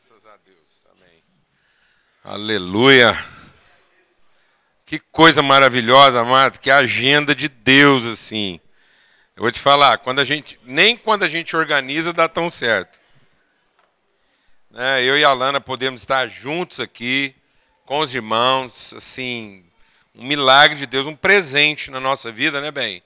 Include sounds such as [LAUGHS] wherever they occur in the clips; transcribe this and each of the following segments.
Graças a Deus. Amém. Aleluia. Que coisa maravilhosa, amados. Que agenda de Deus, assim. Eu vou te falar, quando a gente, nem quando a gente organiza dá tão certo. Né, eu e a Lana podemos estar juntos aqui, com os irmãos, assim, um milagre de Deus, um presente na nossa vida, né, bem?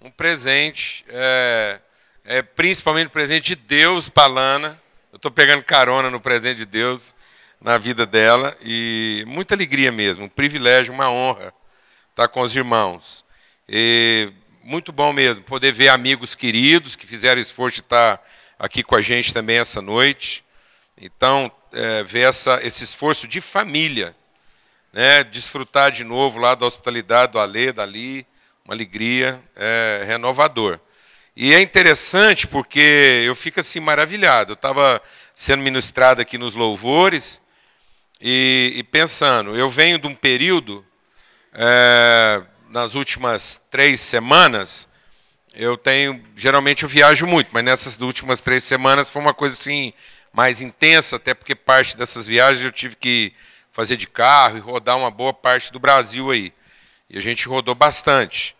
Um presente, é, é principalmente um presente de Deus para a Lana. Eu estou pegando carona no presente de Deus na vida dela e muita alegria mesmo, um privilégio, uma honra estar com os irmãos. E muito bom mesmo poder ver amigos queridos que fizeram esforço de estar aqui com a gente também essa noite. Então, é, ver essa, esse esforço de família, né, desfrutar de novo lá da hospitalidade do Alê, dali, uma alegria é, renovador. E é interessante porque eu fico assim maravilhado. Eu estava sendo ministrado aqui nos louvores e, e, pensando, eu venho de um período, é, nas últimas três semanas, eu tenho, geralmente eu viajo muito, mas nessas últimas três semanas foi uma coisa assim mais intensa, até porque parte dessas viagens eu tive que fazer de carro e rodar uma boa parte do Brasil aí. E a gente rodou bastante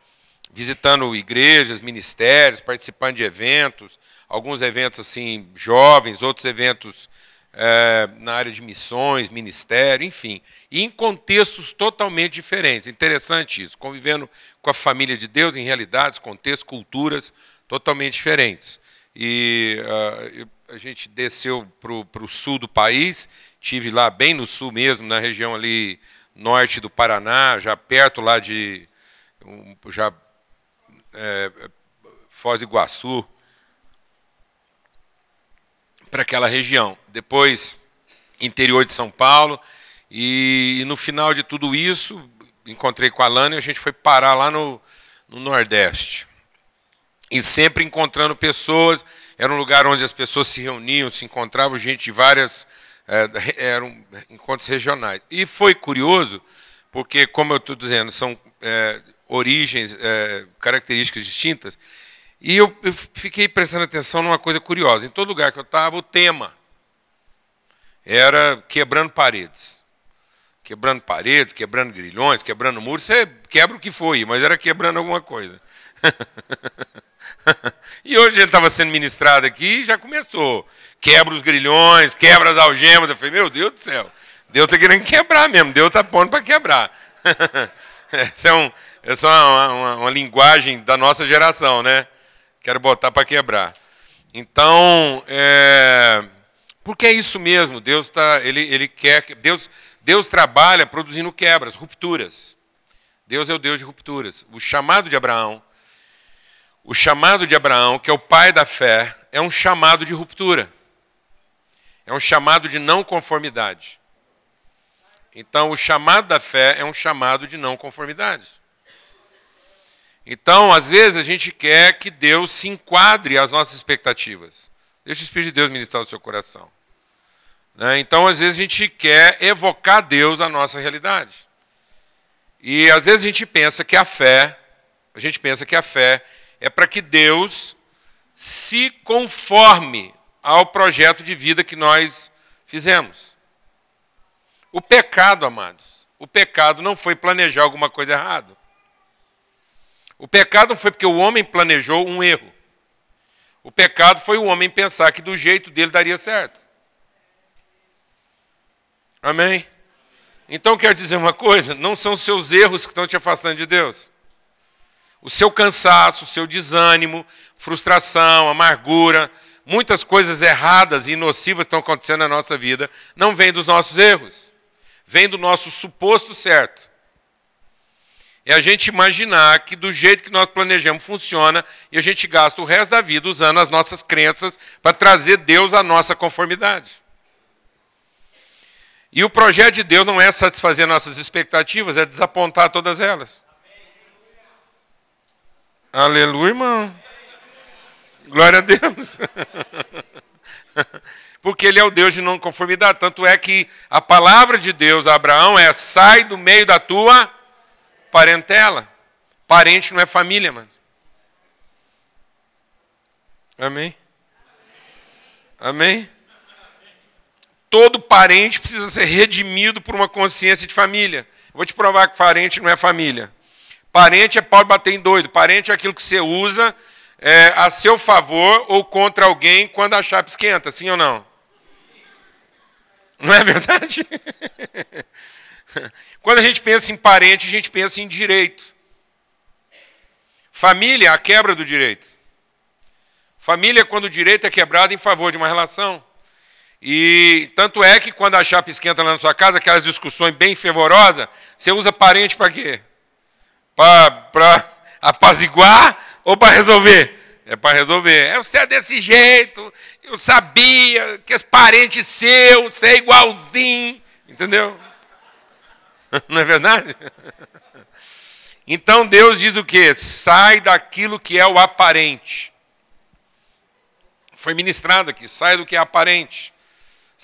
visitando igrejas, ministérios, participando de eventos, alguns eventos assim jovens, outros eventos é, na área de missões, ministério, enfim, e em contextos totalmente diferentes. Interessante isso, convivendo com a família de Deus em realidades, contextos, culturas totalmente diferentes. E uh, a gente desceu para o sul do país, tive lá bem no sul mesmo, na região ali norte do Paraná, já perto lá de já é, Foz do Iguaçu, para aquela região. Depois, interior de São Paulo. E, e, no final de tudo isso, encontrei com a Lana e a gente foi parar lá no, no Nordeste. E sempre encontrando pessoas. Era um lugar onde as pessoas se reuniam, se encontravam gente de várias. É, eram encontros regionais. E foi curioso, porque, como eu estou dizendo, são é, origens, é, características distintas. E eu, eu, fiquei prestando atenção numa coisa curiosa. Em todo lugar que eu estava, o tema era quebrando paredes. Quebrando paredes, quebrando grilhões, quebrando muros. Você quebra o que foi, mas era quebrando alguma coisa. [LAUGHS] e hoje a gente estava sendo ministrado aqui e já começou. Quebra os grilhões, quebra as algemas. Eu falei, meu Deus do céu, Deus está querendo quebrar mesmo, Deus está pondo para quebrar. [LAUGHS] Isso é um, essa é uma, uma, uma linguagem da nossa geração, né? Quero botar para quebrar. Então, é, porque é isso mesmo. Deus tá, ele, ele quer, Deus, Deus trabalha produzindo quebras, rupturas. Deus é o Deus de rupturas. O chamado de Abraão, o chamado de Abraão, que é o pai da fé, é um chamado de ruptura. É um chamado de não conformidade. Então, o chamado da fé é um chamado de não conformidade. Então, às vezes, a gente quer que Deus se enquadre às nossas expectativas. Deixa o Espírito de Deus ministrar o seu coração. Né? Então, às vezes, a gente quer evocar Deus à nossa realidade. E às vezes a gente pensa que a fé, a gente pensa que a fé é para que Deus se conforme ao projeto de vida que nós fizemos. O pecado, amados, o pecado não foi planejar alguma coisa errada. O pecado não foi porque o homem planejou um erro. O pecado foi o homem pensar que do jeito dele daria certo. Amém? Então quer dizer uma coisa: não são seus erros que estão te afastando de Deus. O seu cansaço, o seu desânimo, frustração, amargura, muitas coisas erradas e nocivas estão acontecendo na nossa vida, não vem dos nossos erros, vem do nosso suposto certo é a gente imaginar que do jeito que nós planejamos funciona e a gente gasta o resto da vida usando as nossas crenças para trazer Deus à nossa conformidade. E o projeto de Deus não é satisfazer nossas expectativas, é desapontar todas elas. Aleluia, irmão. Glória a Deus. [LAUGHS] Porque ele é o Deus de não conformidade. Tanto é que a palavra de Deus a Abraão é: sai do meio da tua parentela. Parente não é família, mano. Amém? Amém? todo parente precisa ser redimido por uma consciência de família. vou te provar que parente não é família. Parente é pode bater em doido. Parente é aquilo que você usa é, a seu favor ou contra alguém quando a chapa esquenta, sim ou não? Não é verdade? [LAUGHS] [LAUGHS] Quando a gente pensa em parente, a gente pensa em direito. Família a quebra do direito. Família é quando o direito é quebrado em favor de uma relação. E tanto é que quando a chapa esquenta lá na sua casa, aquelas discussões bem fervorosas, você usa parente para quê? Para [LAUGHS] apaziguar ou para resolver? É para resolver. É, você é desse jeito, eu sabia que esse parente seu, você é igualzinho, entendeu? [LAUGHS] Não é verdade? Então Deus diz o que? Sai daquilo que é o aparente. Foi ministrado aqui, sai do que é aparente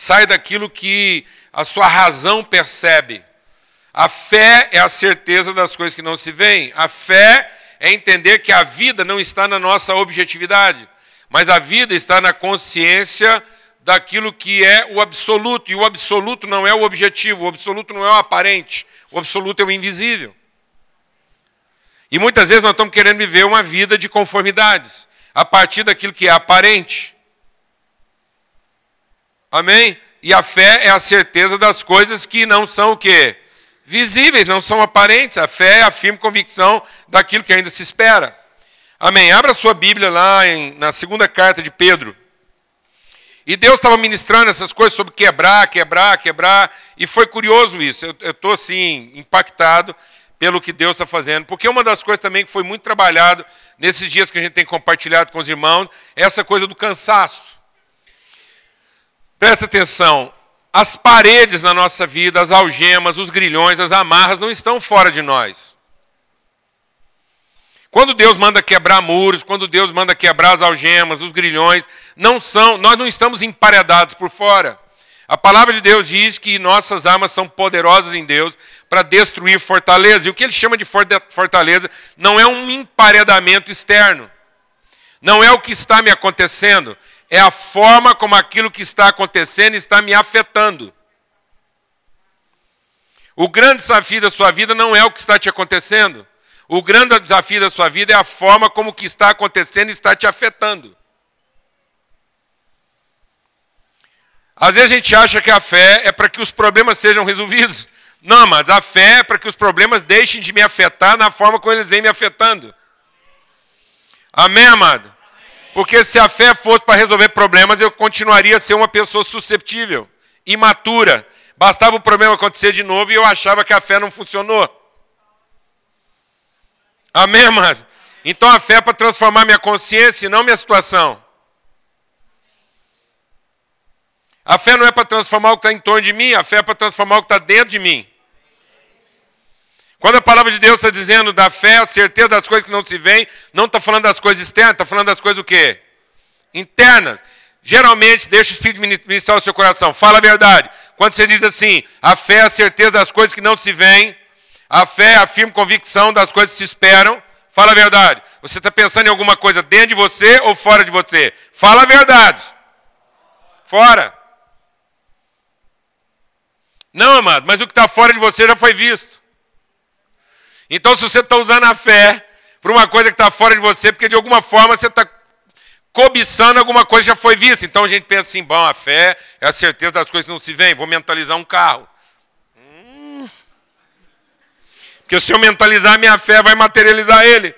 sai daquilo que a sua razão percebe. A fé é a certeza das coisas que não se veem. A fé é entender que a vida não está na nossa objetividade, mas a vida está na consciência daquilo que é o absoluto. E o absoluto não é o objetivo, o absoluto não é o aparente, o absoluto é o invisível. E muitas vezes nós estamos querendo viver uma vida de conformidades, a partir daquilo que é aparente. Amém? E a fé é a certeza das coisas que não são o quê? Visíveis, não são aparentes. A fé é a firme convicção daquilo que ainda se espera. Amém. Abra sua Bíblia lá em, na segunda carta de Pedro. E Deus estava ministrando essas coisas sobre quebrar, quebrar, quebrar. E foi curioso isso. Eu estou, assim, impactado pelo que Deus está fazendo. Porque uma das coisas também que foi muito trabalhado nesses dias que a gente tem compartilhado com os irmãos é essa coisa do cansaço. Presta atenção, as paredes na nossa vida, as algemas, os grilhões, as amarras não estão fora de nós. Quando Deus manda quebrar muros, quando Deus manda quebrar as algemas, os grilhões, não são, nós não estamos emparedados por fora. A palavra de Deus diz que nossas armas são poderosas em Deus para destruir fortaleza. E o que ele chama de fortaleza não é um emparedamento externo. Não é o que está me acontecendo, é a forma como aquilo que está acontecendo está me afetando. O grande desafio da sua vida não é o que está te acontecendo. O grande desafio da sua vida é a forma como o que está acontecendo está te afetando. Às vezes a gente acha que a fé é para que os problemas sejam resolvidos. Não, mas a fé é para que os problemas deixem de me afetar na forma como eles vêm me afetando. Amém, amado? Porque se a fé fosse para resolver problemas, eu continuaria a ser uma pessoa susceptível, imatura. Bastava o problema acontecer de novo e eu achava que a fé não funcionou. Amém, amado? Então a fé é para transformar minha consciência e não minha situação. A fé não é para transformar o que está em torno de mim, a fé é para transformar o que está dentro de mim. Quando a palavra de Deus está dizendo da fé, a certeza das coisas que não se veem, não está falando das coisas externas, está falando das coisas o quê? Internas. Geralmente, deixa o Espírito ministrar o seu coração. Fala a verdade. Quando você diz assim, a fé é a certeza das coisas que não se veem, a fé é a firme convicção das coisas que se esperam, fala a verdade. Você está pensando em alguma coisa dentro de você ou fora de você? Fala a verdade. Fora. Não, amado, mas o que está fora de você já foi visto. Então, se você está usando a fé para uma coisa que está fora de você, porque de alguma forma você está cobiçando alguma coisa que já foi vista. Então a gente pensa assim: bom, a fé é a certeza das coisas que não se veem. Vou mentalizar um carro. Porque se eu mentalizar a minha fé, vai materializar ele.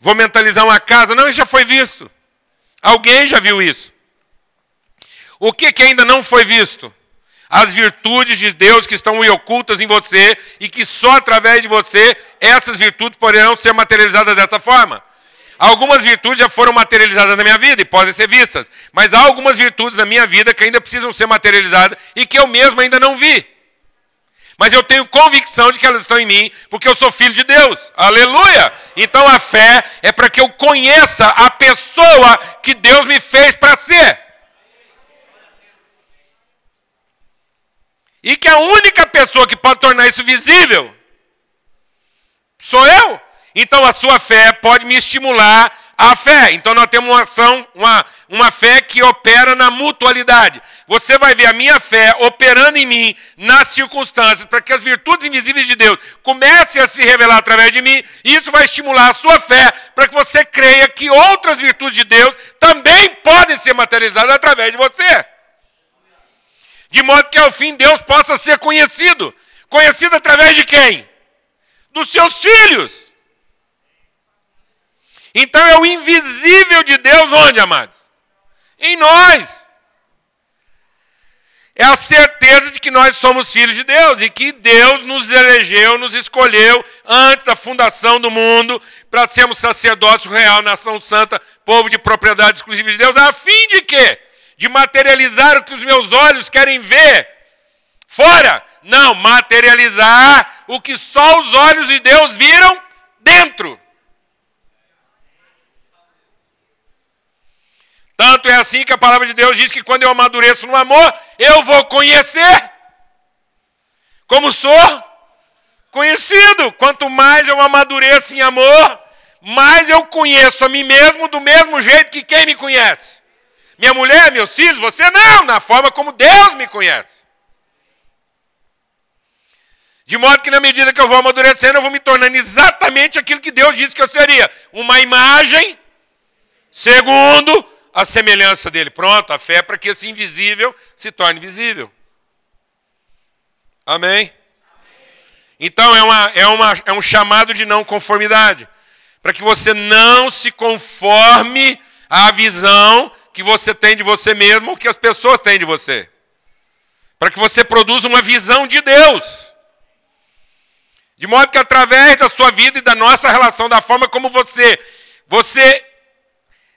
Vou mentalizar uma casa. Não, isso já foi visto. Alguém já viu isso. O que, que ainda não foi visto? as virtudes de Deus que estão ocultas em você e que só através de você essas virtudes poderão ser materializadas dessa forma. Algumas virtudes já foram materializadas na minha vida e podem ser vistas, mas há algumas virtudes na minha vida que ainda precisam ser materializadas e que eu mesmo ainda não vi. Mas eu tenho convicção de que elas estão em mim, porque eu sou filho de Deus. Aleluia! Então a fé é para que eu conheça a pessoa que Deus me fez para ser. E que a única pessoa que pode tornar isso visível sou eu. Então a sua fé pode me estimular a fé. Então nós temos uma ação, uma, uma fé que opera na mutualidade. Você vai ver a minha fé operando em mim nas circunstâncias, para que as virtudes invisíveis de Deus comecem a se revelar através de mim, e isso vai estimular a sua fé, para que você creia que outras virtudes de Deus também podem ser materializadas através de você. De modo que ao fim Deus possa ser conhecido. Conhecido através de quem? Dos seus filhos. Então é o invisível de Deus onde, amados? Em nós. É a certeza de que nós somos filhos de Deus e que Deus nos elegeu, nos escolheu antes da fundação do mundo para sermos sacerdotes real, nação santa, povo de propriedade exclusiva de Deus, a fim de quê? De materializar o que os meus olhos querem ver. Fora, não, materializar o que só os olhos de Deus viram dentro. Tanto é assim que a palavra de Deus diz que quando eu amadureço no amor, eu vou conhecer como sou conhecido. Quanto mais eu amadureço em amor, mais eu conheço a mim mesmo do mesmo jeito que quem me conhece. Minha mulher, meus filhos, você não, na forma como Deus me conhece. De modo que na medida que eu vou amadurecendo, eu vou me tornando exatamente aquilo que Deus disse que eu seria. Uma imagem segundo a semelhança dele. Pronto, a fé é para que esse invisível se torne visível. Amém? Então é, uma, é, uma, é um chamado de não conformidade. Para que você não se conforme à visão que você tem de você mesmo ou que as pessoas têm de você. Para que você produza uma visão de Deus. De modo que através da sua vida e da nossa relação, da forma como você, você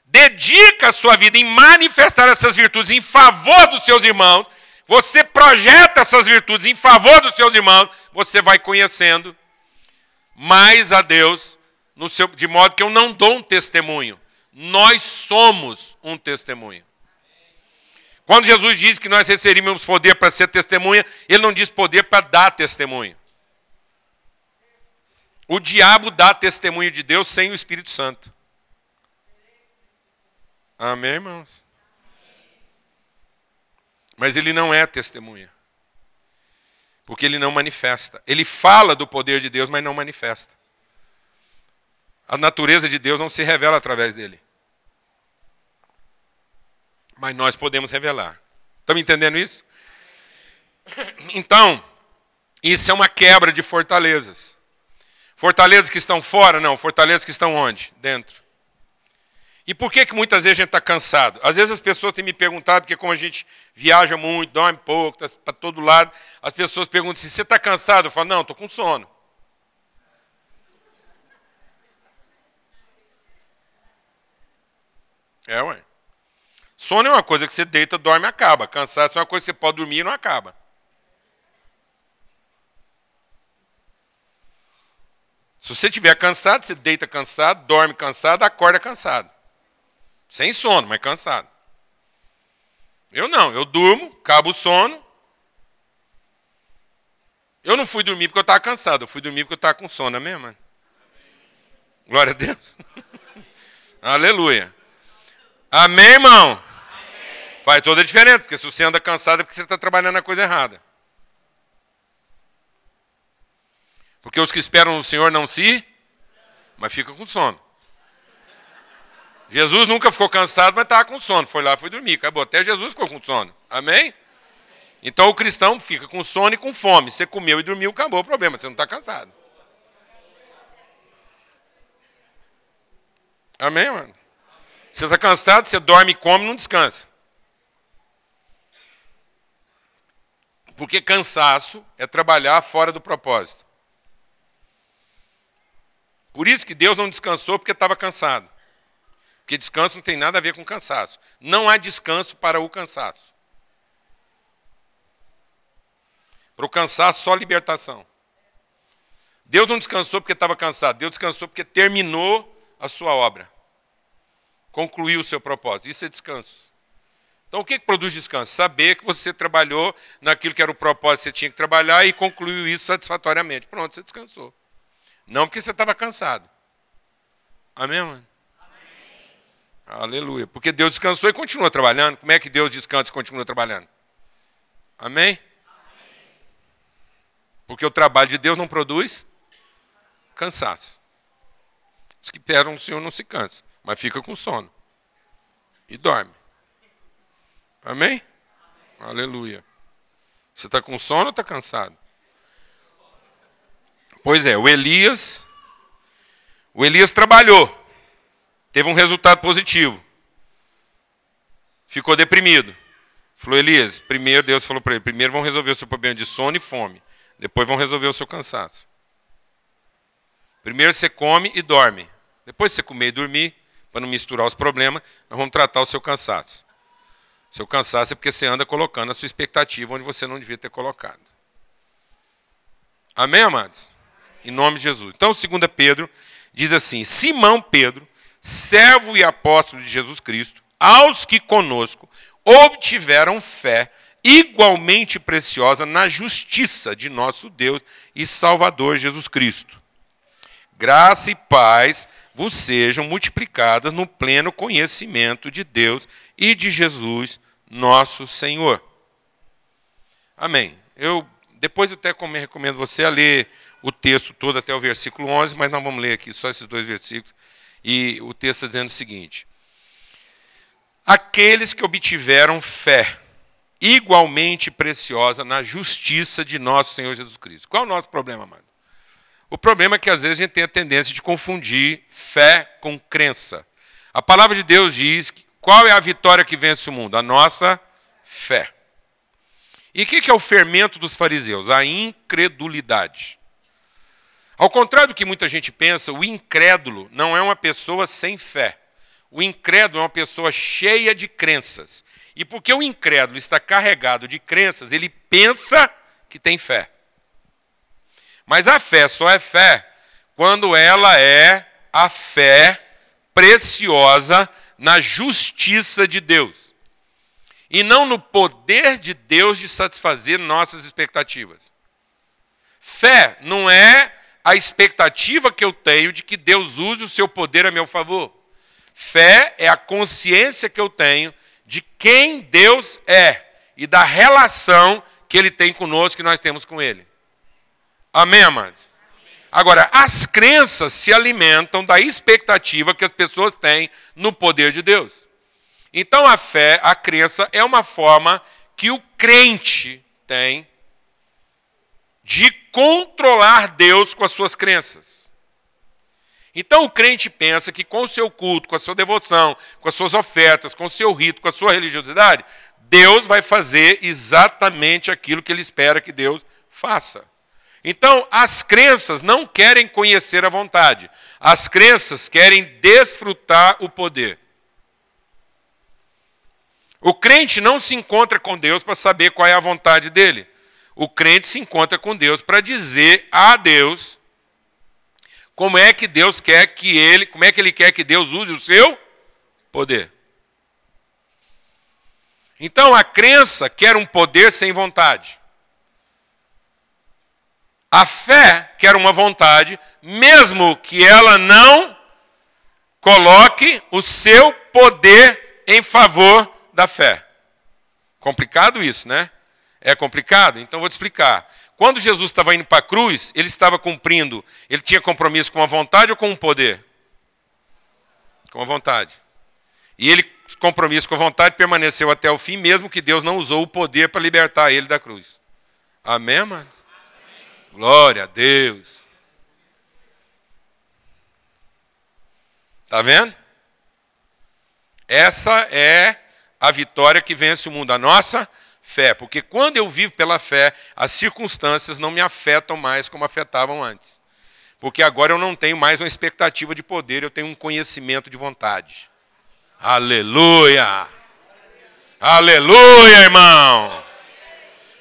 dedica a sua vida em manifestar essas virtudes em favor dos seus irmãos, você projeta essas virtudes em favor dos seus irmãos, você vai conhecendo mais a Deus, seu, de modo que eu não dou um testemunho, nós somos um testemunho. Quando Jesus diz que nós receberíamos poder para ser testemunha, ele não diz poder para dar testemunho. O diabo dá testemunho de Deus sem o Espírito Santo. Amém, irmãos? Mas ele não é testemunha. Porque ele não manifesta. Ele fala do poder de Deus, mas não manifesta. A natureza de Deus não se revela através dele. Mas nós podemos revelar. Estão entendendo isso? Então, isso é uma quebra de fortalezas. Fortalezas que estão fora? Não. Fortalezas que estão onde? Dentro. E por que, que muitas vezes a gente está cansado? Às vezes as pessoas têm me perguntado, porque como a gente viaja muito, dorme pouco, está para todo lado, as pessoas perguntam assim, você está cansado? Eu falo, não, estou com sono. É, ué. Sono é uma coisa que você deita, dorme e acaba. Cansaço é uma coisa que você pode dormir e não acaba. Se você estiver cansado, você deita cansado, dorme cansado, acorda cansado. Sem sono, mas cansado. Eu não, eu durmo, cabo o sono. Eu não fui dormir porque eu estava cansado, eu fui dormir porque eu estava com sono, amém, mano? Glória a Deus. [LAUGHS] Aleluia. Amém, irmão? Amém. Faz toda a diferença, porque se você anda cansado é porque você está trabalhando na coisa errada. Porque os que esperam no Senhor não se, mas ficam com sono. Jesus nunca ficou cansado, mas estava com sono. Foi lá, foi dormir, acabou. Até Jesus ficou com sono. Amém? Então o cristão fica com sono e com fome. Você comeu e dormiu, acabou o problema. Você não está cansado. Amém, mano? Você está cansado, você dorme e come não descansa. Porque cansaço é trabalhar fora do propósito. Por isso que Deus não descansou porque estava cansado. Porque descanso não tem nada a ver com cansaço. Não há descanso para o cansaço. Para o cansaço, só libertação. Deus não descansou porque estava cansado. Deus descansou porque terminou a sua obra. Concluiu o seu propósito. Isso é descanso. Então, o que, que produz descanso? Saber que você trabalhou naquilo que era o propósito que você tinha que trabalhar e concluiu isso satisfatoriamente. Pronto, você descansou. Não porque você estava cansado. Amém, mano? Aleluia. Porque Deus descansou e continua trabalhando. Como é que Deus descansa e continua trabalhando? Amém? Porque o trabalho de Deus não produz cansaço. Os que esperam o Senhor não se cansam, mas fica com sono. E dorme. Amém? Aleluia. Você está com sono ou está cansado? Pois é, o Elias, o Elias trabalhou, teve um resultado positivo, ficou deprimido. Falou, Elias, primeiro, Deus falou para ele, primeiro vão resolver o seu problema de sono e fome, depois vão resolver o seu cansaço. Primeiro você come e dorme, depois você comer e dormir, para não misturar os problemas, nós vamos tratar o seu cansaço. Seu cansaço é porque você anda colocando a sua expectativa onde você não devia ter colocado. Amém, amados? Em nome de Jesus. Então, 2 Pedro diz assim: Simão Pedro, servo e apóstolo de Jesus Cristo, aos que conosco obtiveram fé igualmente preciosa na justiça de nosso Deus e Salvador Jesus Cristo. Graça e paz vos sejam multiplicadas no pleno conhecimento de Deus e de Jesus, nosso Senhor. Amém. Eu depois eu até recomendo você a ler o texto todo até o versículo 11, mas nós vamos ler aqui só esses dois versículos. E o texto está dizendo o seguinte: Aqueles que obtiveram fé igualmente preciosa na justiça de nosso Senhor Jesus Cristo. Qual é o nosso problema, amado? O problema é que às vezes a gente tem a tendência de confundir fé com crença. A palavra de Deus diz que qual é a vitória que vence o mundo? A nossa fé. E o que é o fermento dos fariseus? A incredulidade. Ao contrário do que muita gente pensa, o incrédulo não é uma pessoa sem fé. O incrédulo é uma pessoa cheia de crenças. E porque o incrédulo está carregado de crenças, ele pensa que tem fé. Mas a fé só é fé quando ela é a fé preciosa na justiça de Deus. E não no poder de Deus de satisfazer nossas expectativas. Fé não é a expectativa que eu tenho de que Deus use o seu poder a meu favor. Fé é a consciência que eu tenho de quem Deus é e da relação que Ele tem conosco, que nós temos com Ele. Amém, amados? Agora, as crenças se alimentam da expectativa que as pessoas têm no poder de Deus. Então, a fé, a crença, é uma forma que o crente tem de controlar Deus com as suas crenças. Então, o crente pensa que com o seu culto, com a sua devoção, com as suas ofertas, com o seu rito, com a sua religiosidade, Deus vai fazer exatamente aquilo que ele espera que Deus faça. Então, as crenças não querem conhecer a vontade, as crenças querem desfrutar o poder. O crente não se encontra com Deus para saber qual é a vontade dele. O crente se encontra com Deus para dizer a Deus como é que Deus quer que ele, como é que ele quer que Deus use o seu poder. Então a crença quer um poder sem vontade. A fé quer uma vontade, mesmo que ela não coloque o seu poder em favor da fé. Complicado isso, né? É complicado? Então vou te explicar. Quando Jesus estava indo para a cruz, ele estava cumprindo, ele tinha compromisso com a vontade ou com o poder? Com a vontade. E ele, compromisso com a vontade, permaneceu até o fim, mesmo que Deus não usou o poder para libertar ele da cruz. Amém, mano? Glória a Deus. Está vendo? Essa é a vitória que vence o mundo, a nossa fé. Porque quando eu vivo pela fé, as circunstâncias não me afetam mais como afetavam antes. Porque agora eu não tenho mais uma expectativa de poder, eu tenho um conhecimento de vontade. Aleluia! Aleluia, irmão!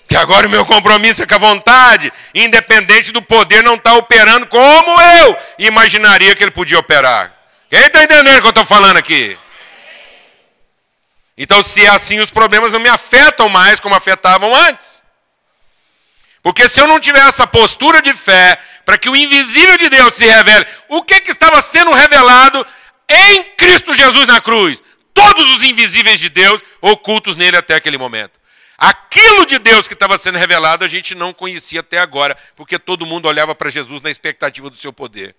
Que agora o meu compromisso é com a vontade, independente do poder não estar tá operando como eu imaginaria que ele podia operar. Quem está entendendo o que eu estou falando aqui? Então, se é assim, os problemas não me afetam mais como afetavam antes. Porque se eu não tiver essa postura de fé, para que o invisível de Deus se revele, o que, que estava sendo revelado em Cristo Jesus na cruz, todos os invisíveis de Deus ocultos nele até aquele momento. Aquilo de Deus que estava sendo revelado a gente não conhecia até agora, porque todo mundo olhava para Jesus na expectativa do seu poder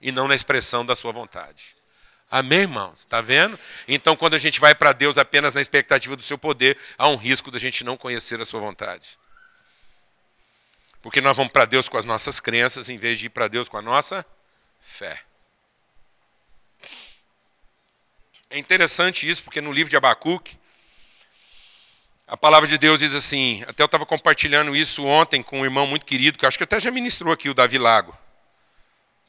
e não na expressão da sua vontade. Amém, irmãos? Está vendo? Então, quando a gente vai para Deus apenas na expectativa do seu poder, há um risco da gente não conhecer a sua vontade. Porque nós vamos para Deus com as nossas crenças, em vez de ir para Deus com a nossa fé. É interessante isso, porque no livro de Abacuque, a palavra de Deus diz assim, até eu estava compartilhando isso ontem com um irmão muito querido, que acho que até já ministrou aqui, o Davi Lago.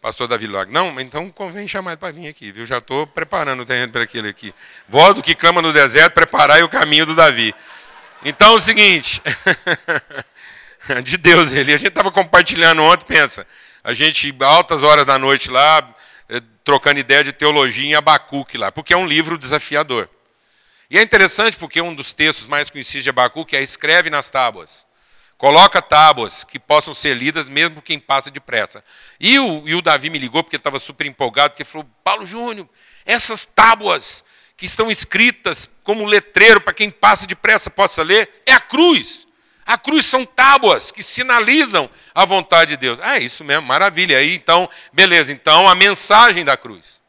Pastor Davi Lago. Não, então convém chamar para vir aqui, viu? Já estou preparando o terreno para aquele aqui. Voz do que clama no deserto, preparai o caminho do Davi. Então é o seguinte, [LAUGHS] de Deus ele. A gente estava compartilhando ontem, pensa, a gente, altas horas da noite lá, eh, trocando ideia de teologia em Abacuque lá, porque é um livro desafiador. E é interessante porque um dos textos mais conhecidos de Abacuque é escreve nas tábuas. Coloca tábuas que possam ser lidas mesmo quem passa depressa. E o, e o Davi me ligou porque estava super empolgado, porque falou, Paulo Júnior, essas tábuas que estão escritas como letreiro para quem passa depressa possa ler, é a cruz. A cruz são tábuas que sinalizam a vontade de Deus. Ah, é isso mesmo, maravilha. Aí então, beleza, então a mensagem da cruz.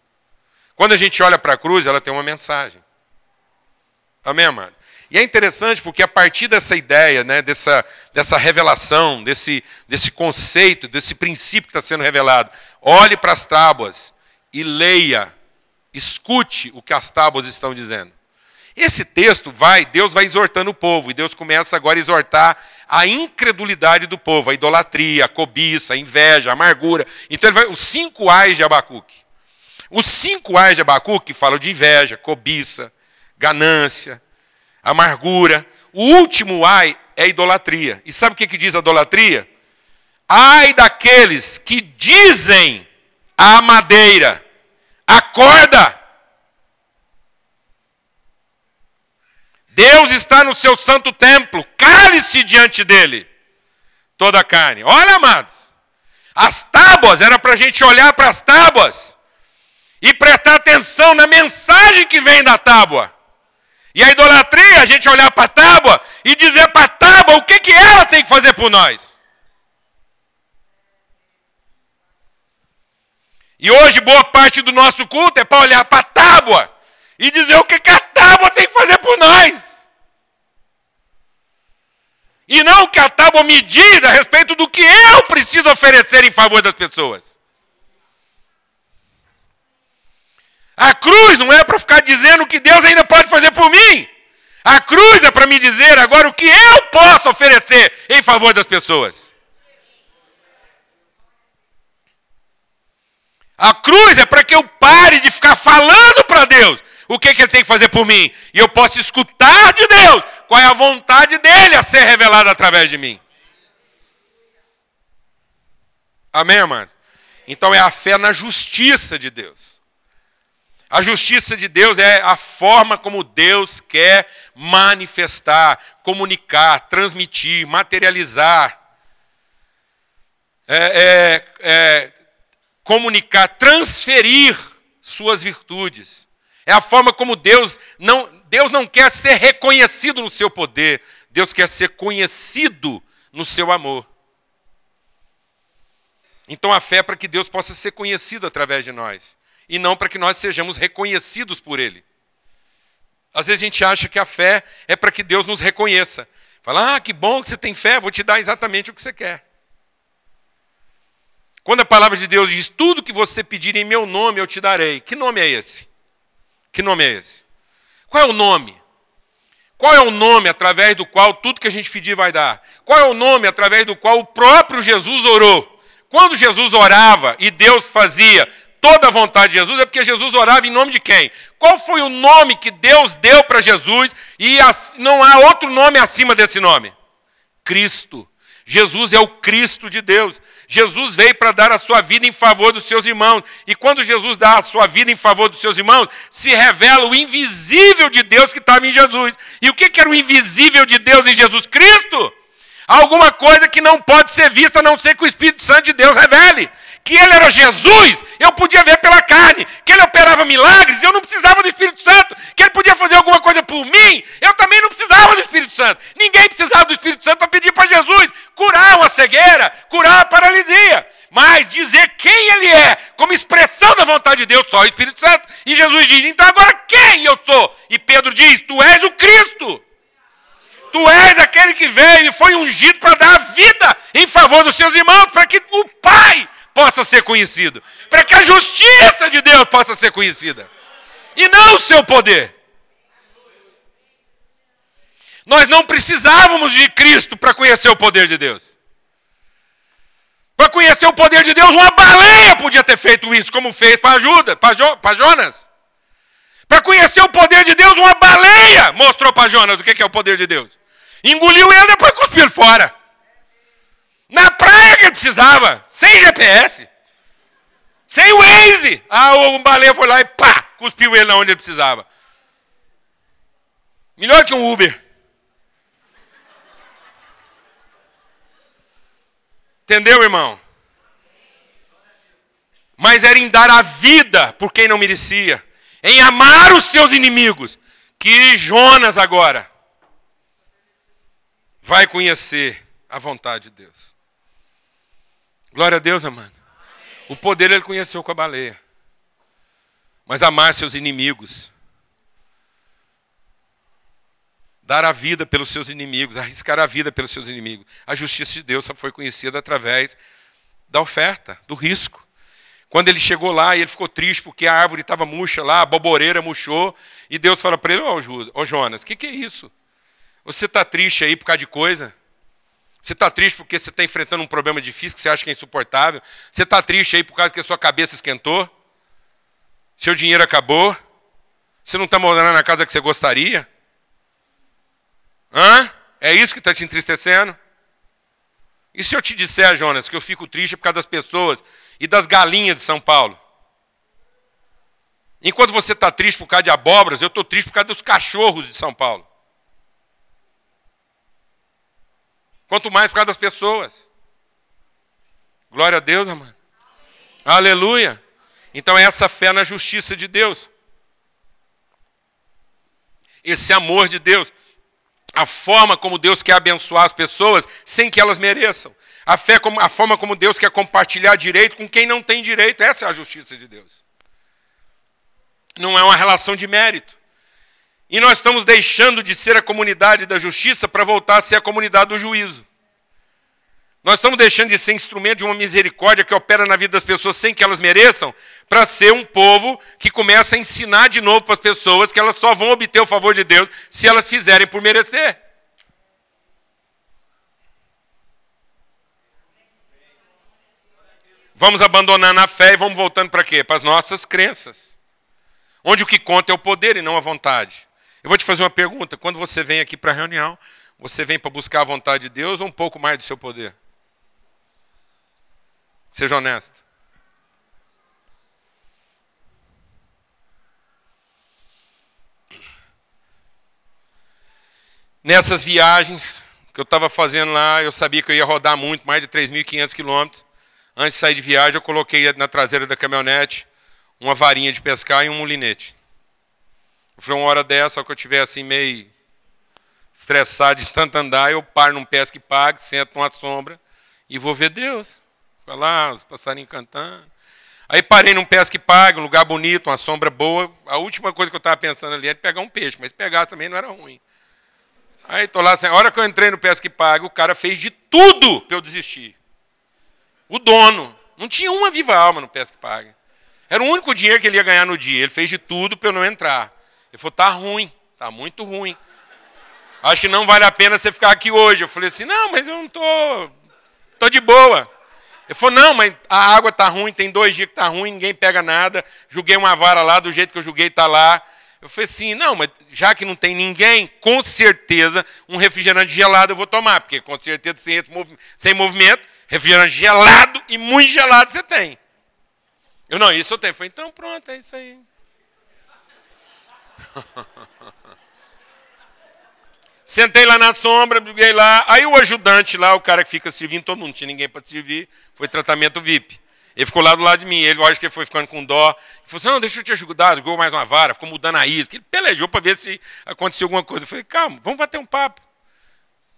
Quando a gente olha para a cruz, ela tem uma mensagem. Amém, amado? E é interessante porque a partir dessa ideia, né, dessa, dessa revelação, desse, desse conceito, desse princípio que está sendo revelado, olhe para as tábuas e leia, escute o que as tábuas estão dizendo. Esse texto vai, Deus vai exortando o povo, e Deus começa agora a exortar a incredulidade do povo, a idolatria, a cobiça, a inveja, a amargura. Então ele vai, os cinco ais de Abacuque. Os cinco ais de Abacuque falam de inveja, cobiça, ganância, amargura. O último ai é idolatria. E sabe o que, que diz a idolatria? Ai daqueles que dizem à madeira: acorda! Deus está no seu santo templo, cale-se diante dele toda a carne. Olha, amados, as tábuas, era para a gente olhar para as tábuas e prestar atenção na mensagem que vem da tábua. E a idolatria, a gente olhar para a tábua e dizer para a tábua o que, que ela tem que fazer por nós. E hoje, boa parte do nosso culto é para olhar para a tábua e dizer o que, que a tábua tem que fazer por nós. E não que a tábua me diz a respeito do que eu preciso oferecer em favor das pessoas. A cruz não é para ficar dizendo o que Deus ainda pode fazer por mim. A cruz é para me dizer agora o que eu posso oferecer em favor das pessoas. A cruz é para que eu pare de ficar falando para Deus o que, que Ele tem que fazer por mim. E eu posso escutar de Deus qual é a vontade dEle a ser revelada através de mim. Amém, amado? Então é a fé na justiça de Deus. A justiça de Deus é a forma como Deus quer manifestar, comunicar, transmitir, materializar, é, é, é, comunicar, transferir suas virtudes. É a forma como Deus não, Deus não quer ser reconhecido no seu poder, Deus quer ser conhecido no seu amor. Então a fé é para que Deus possa ser conhecido através de nós e não para que nós sejamos reconhecidos por Ele. Às vezes a gente acha que a fé é para que Deus nos reconheça. Fala, ah, que bom que você tem fé, vou te dar exatamente o que você quer. Quando a palavra de Deus diz, tudo que você pedir em meu nome eu te darei. Que nome é esse? Que nome é esse? Qual é o nome? Qual é o nome através do qual tudo que a gente pedir vai dar? Qual é o nome através do qual o próprio Jesus orou? Quando Jesus orava e Deus fazia toda a vontade de Jesus, é porque Jesus orava em nome de quem? Qual foi o nome que Deus deu para Jesus e não há outro nome acima desse nome? Cristo. Jesus é o Cristo de Deus. Jesus veio para dar a sua vida em favor dos seus irmãos. E quando Jesus dá a sua vida em favor dos seus irmãos, se revela o invisível de Deus que estava em Jesus. E o que era o invisível de Deus em Jesus Cristo? Alguma coisa que não pode ser vista a não ser que o Espírito Santo de Deus revele que ele era Jesus, eu podia ver pela carne, que ele operava milagres, eu não precisava do Espírito Santo, que ele podia fazer alguma coisa por mim, eu também não precisava do Espírito Santo. Ninguém precisava do Espírito Santo para pedir para Jesus curar uma cegueira, curar a paralisia. Mas dizer quem ele é, como expressão da vontade de Deus, só o Espírito Santo. E Jesus diz: então agora quem eu sou? E Pedro diz: Tu és o Cristo. Tu és aquele que veio e foi ungido para dar a vida em favor dos seus irmãos, para que o Pai possa ser conhecido, para que a justiça de Deus possa ser conhecida, e não o seu poder. Nós não precisávamos de Cristo para conhecer o poder de Deus. Para conhecer o poder de Deus, uma baleia podia ter feito isso, como fez para Judas, para Jonas. Para conhecer o poder de Deus, uma baleia mostrou para Jonas o que é o poder de Deus. Engoliu ele e depois cuspiu fora. Na praia que precisava, sem GPS. Sem Waze. Ah, o baleia foi lá e pá, cuspiu ele onde ele precisava. Melhor que um Uber. Entendeu, irmão? Mas era em dar a vida por quem não merecia, em amar os seus inimigos, que Jonas agora vai conhecer a vontade de Deus. Glória a Deus, amado. O poder ele conheceu com a baleia. Mas amar seus inimigos. Dar a vida pelos seus inimigos, arriscar a vida pelos seus inimigos. A justiça de Deus só foi conhecida através da oferta, do risco. Quando ele chegou lá e ele ficou triste porque a árvore estava murcha lá, a boboreira murchou, e Deus fala para ele: Ô oh, Jonas, o que, que é isso? Você está triste aí por causa de coisa? Você está triste porque você está enfrentando um problema difícil que você acha que é insuportável? Você está triste aí por causa que a sua cabeça esquentou? Seu dinheiro acabou? Você não está morando na casa que você gostaria? Hã? É isso que está te entristecendo? E se eu te disser, Jonas, que eu fico triste por causa das pessoas e das galinhas de São Paulo? Enquanto você está triste por causa de abóboras, eu estou triste por causa dos cachorros de São Paulo. Quanto mais por causa das pessoas. Glória a Deus, amado. Aleluia. Então, é essa fé na justiça de Deus. Esse amor de Deus. A forma como Deus quer abençoar as pessoas sem que elas mereçam. A fé como a forma como Deus quer compartilhar direito com quem não tem direito. Essa é a justiça de Deus. Não é uma relação de mérito. E nós estamos deixando de ser a comunidade da justiça para voltar a ser a comunidade do juízo. Nós estamos deixando de ser instrumento de uma misericórdia que opera na vida das pessoas sem que elas mereçam, para ser um povo que começa a ensinar de novo para as pessoas que elas só vão obter o favor de Deus se elas fizerem por merecer. Vamos abandonando a fé e vamos voltando para quê? Para as nossas crenças. Onde o que conta é o poder e não a vontade. Eu vou te fazer uma pergunta. Quando você vem aqui para a reunião, você vem para buscar a vontade de Deus ou um pouco mais do seu poder? Seja honesto. Nessas viagens que eu estava fazendo lá, eu sabia que eu ia rodar muito, mais de 3.500 quilômetros. Antes de sair de viagem, eu coloquei na traseira da caminhonete uma varinha de pescar e um mulinete. Foi uma hora dessa, só que eu estiver assim meio estressado de [LAUGHS] tanto andar, eu paro num pesca e pague, sento numa sombra e vou ver Deus. Vai lá, os passarinhos cantando. Aí parei num pesca e pague, um lugar bonito, uma sombra boa. A última coisa que eu estava pensando ali era pegar um peixe, mas pegar também não era ruim. Aí estou lá, assim, a hora que eu entrei no pesca e pague, o cara fez de tudo para eu desistir. O dono. Não tinha uma viva alma no pesca e pague. Era o único dinheiro que ele ia ganhar no dia. Ele fez de tudo para eu não entrar. Ele falou, tá ruim, tá muito ruim. Acho que não vale a pena você ficar aqui hoje. Eu falei assim, não, mas eu não tô, tô de boa. Ele falou, não, mas a água tá ruim, tem dois dias que tá ruim, ninguém pega nada. Joguei uma vara lá, do jeito que eu joguei tá lá. Eu falei assim, não, mas já que não tem ninguém, com certeza um refrigerante gelado eu vou tomar, porque com certeza sem, sem movimento, refrigerante gelado e muito gelado você tem. Eu não, isso eu tenho. Eu falei, então pronto, é isso aí. [LAUGHS] Sentei lá na sombra, briguei lá. Aí o ajudante lá, o cara que fica servindo, todo mundo, não tinha ninguém para servir, foi tratamento VIP. Ele ficou lá do lado de mim. Ele, lógico que ele foi ficando com dó. Ele falou assim: não, deixa eu te ajudar. Jogou mais uma vara, ficou mudando a isca. Ele pelejou para ver se aconteceu alguma coisa. Eu falei: calma, vamos bater um papo.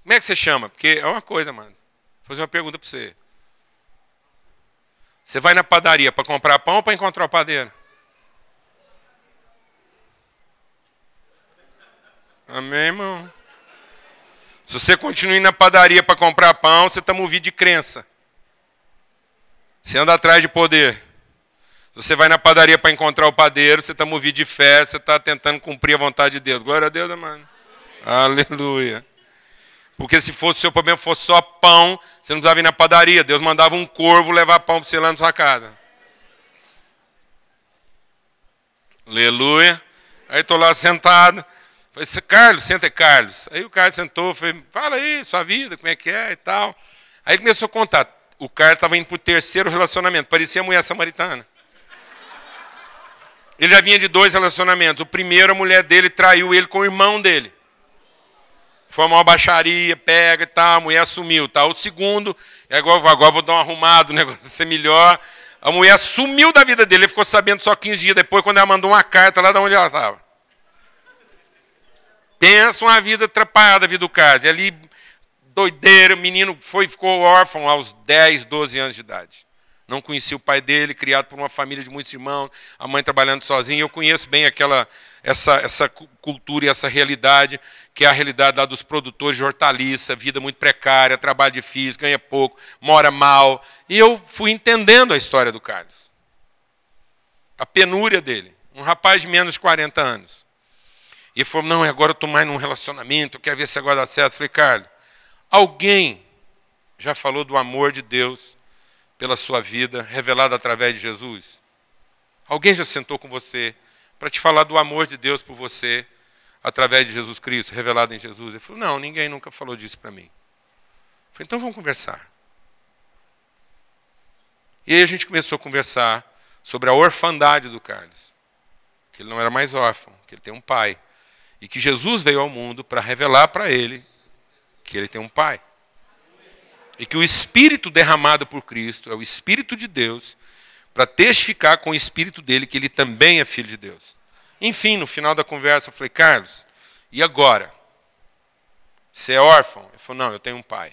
Como é que você chama? Porque é uma coisa, mano. Vou fazer uma pergunta para você. Você vai na padaria para comprar pão ou para encontrar o padeiro? Amém, irmão? Se você continua indo na padaria para comprar pão, você está movido de crença. Você anda atrás de poder. Se você vai na padaria para encontrar o padeiro, você está movido de fé, você está tentando cumprir a vontade de Deus. Glória a Deus, mano. Aleluia. Porque se fosse o seu problema fosse só pão, você não precisava ir na padaria. Deus mandava um corvo levar pão para você lá na sua casa. Aleluia. Aí estou lá sentado. Falei, Carlos, senta aí, Carlos. Aí o Carlos sentou, falei, fala aí, sua vida, como é que é e tal. Aí ele começou a contar o cara estava indo para o terceiro relacionamento, parecia mulher samaritana. Ele já vinha de dois relacionamentos. O primeiro, a mulher dele traiu ele com o irmão dele. Foi uma baixaria, pega e tal, a mulher sumiu. Tá? O segundo, agora, agora vou dar um arrumado, o [LAUGHS] negócio ser melhor. A mulher sumiu da vida dele, ele ficou sabendo só 15 dias depois, quando ela mandou uma carta lá de onde ela estava. Pensa uma vida atrapalhada, a vida do cara. E ali doideira, o menino foi, ficou órfão aos 10, 12 anos de idade. Não conhecia o pai dele, criado por uma família de muitos irmãos, a mãe trabalhando sozinha. Eu conheço bem aquela essa, essa cultura e essa realidade, que é a realidade lá dos produtores de hortaliça, vida muito precária, trabalho difícil, ganha pouco, mora mal. E eu fui entendendo a história do Carlos. A penúria dele. Um rapaz de menos de 40 anos. E falou: Não, agora eu estou mais num relacionamento, eu quero ver se agora dá certo. Eu falei: Carlos, Alguém já falou do amor de Deus pela sua vida, revelado através de Jesus? Alguém já sentou com você para te falar do amor de Deus por você através de Jesus Cristo, revelado em Jesus? Ele falou: Não, ninguém nunca falou disso para mim. Eu falei: Então vamos conversar. E aí a gente começou a conversar sobre a orfandade do Carlos. Que ele não era mais órfão, que ele tem um pai. E que Jesus veio ao mundo para revelar para ele que ele tem um pai. E que o Espírito derramado por Cristo é o Espírito de Deus para testificar com o Espírito dele que ele também é filho de Deus. Enfim, no final da conversa, eu falei, Carlos, e agora? Você é órfão? Ele falou, não, eu tenho um pai.